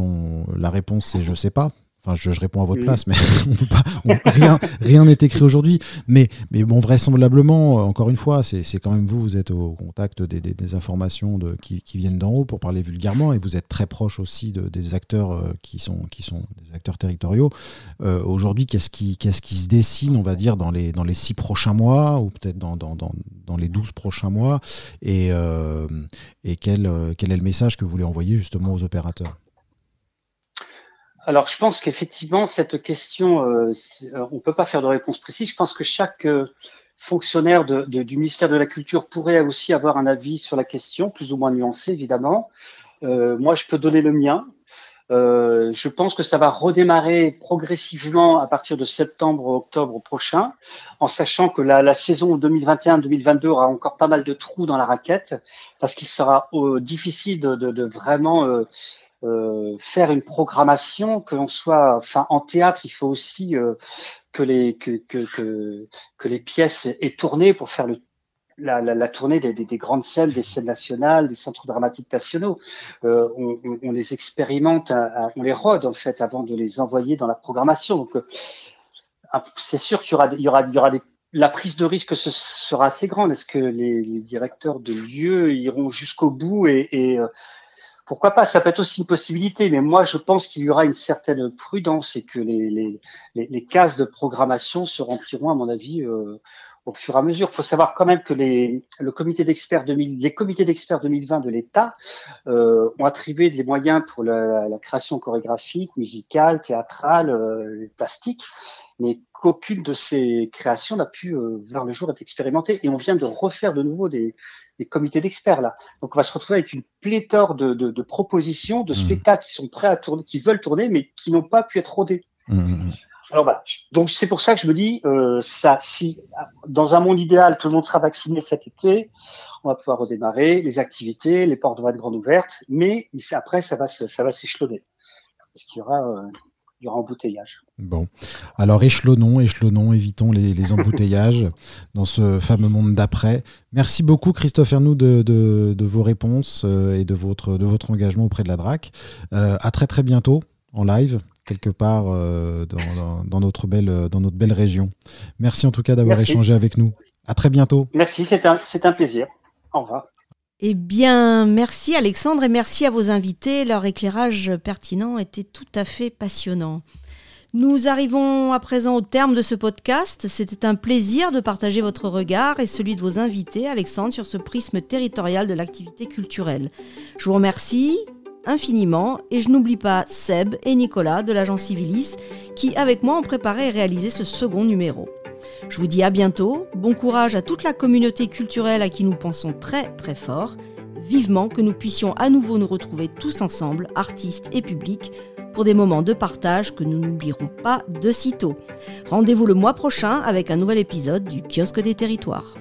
la réponse c'est je sais pas. Enfin, je, réponds à votre place, mais <laughs> <laughs> rien n'est écrit aujourd'hui. Mais, mais bon, vraisemblablement, euh, encore une fois, c'est quand même vous, vous êtes au contact des, informations de, qui, viennent d'en haut, pour parler vulgairement, et vous êtes très proche aussi de, des acteurs euh, qui, sont, qui sont des acteurs territoriaux. Euh, aujourd'hui, qu'est-ce qui, qu'est-ce qui se dessine, on va dire, dans les, dans les six prochains mois, ou peut-être dans, dans, dans, dans, les douze prochains mois, et, et quel, quel est le message que vous voulez envoyer justement aux opérateurs?
Alors, je pense qu'effectivement, cette question, euh, euh, on ne peut pas faire de réponse précise. Je pense que chaque euh, fonctionnaire de, du ministère de la Culture pourrait aussi avoir un avis sur la question, plus ou moins nuancé, évidemment. moi, je peux donner le mien. je pense que ça va redémarrer progressivement à partir de septembre-octobre prochain, en sachant que la, la saison 2021-2022 aura encore pas mal de trous dans la raquette, parce qu'il sera difficile de, de, de vraiment euh, faire une programmation, que l'on soit, en théâtre, il faut aussi euh, que les pièces aient tourné pour faire la, tournée des, des, des, grandes scènes, des scènes nationales, des centres dramatiques nationaux. Euh, on, les expérimente, on les rôde en fait avant de les envoyer dans la programmation. Donc, c'est sûr qu'il y aura, des la prise de risque sera assez grande. Est-ce que les, directeurs de lieux iront jusqu'au bout et, pourquoi pas Ça peut être aussi une possibilité, mais moi je pense qu'il y aura une certaine prudence et que les, cases de programmation se rempliront, à mon avis, euh, au fur et à mesure. Il faut savoir quand même que les, le d'experts les comités d'experts 2020 de l'État euh, ont attribué des moyens pour la, la création chorégraphique, musicale, théâtrale, euh, plastique mais qu'aucune de ces créations n'a pu euh, voir le jour être expérimentée. Et on vient de refaire de nouveau des, des comités d'experts là. Donc on va se retrouver avec une pléthore de, de, de propositions, de mmh. spectacles qui sont prêts à tourner, qui veulent tourner, mais qui n'ont pas pu être rodés. Mmh. mmh. Alors voilà. Donc c'est pour ça que je me dis, euh, ça, si dans un monde idéal tout le monde sera vacciné cet été, on va pouvoir redémarrer les activités, les portes vont être grandes ouvertes, mais après ça va ça va s'échelonner parce qu'il y aura euh, il y aura embouteillage.
Bon, alors échelonnons, échelonnons, évitons les, embouteillages <laughs> dans ce fameux monde d'après. Merci beaucoup Christophe Ernoux de, de, vos réponses euh, et de votre, de votre engagement auprès de la DRAC. Euh, à très très bientôt en live quelque part euh, dans, notre belle, dans notre belle région. Merci en tout cas d'avoir échangé avec nous. À très bientôt.
Merci, c'est un, un plaisir. Au revoir.
Eh bien, merci Alexandre et merci à vos invités. Leur éclairage pertinent était tout à fait passionnant. Nous arrivons à présent au terme de ce podcast. C'était un plaisir de partager votre regard et celui de vos invités, Alexandre, sur ce prisme territorial de l'activité culturelle. Je vous remercie infiniment et je n'oublie pas Seb et Nicolas de l'agence Civilis qui, avec moi, ont préparé et réalisé ce second numéro. Je vous dis à bientôt, bon courage à toute la communauté culturelle à qui nous pensons très très fort, vivement que nous puissions à nouveau nous retrouver tous ensemble, artistes et publics, pour des moments de partage que nous n'oublierons pas de sitôt. Rendez-vous le mois prochain avec un nouvel épisode du Kiosque des territoires.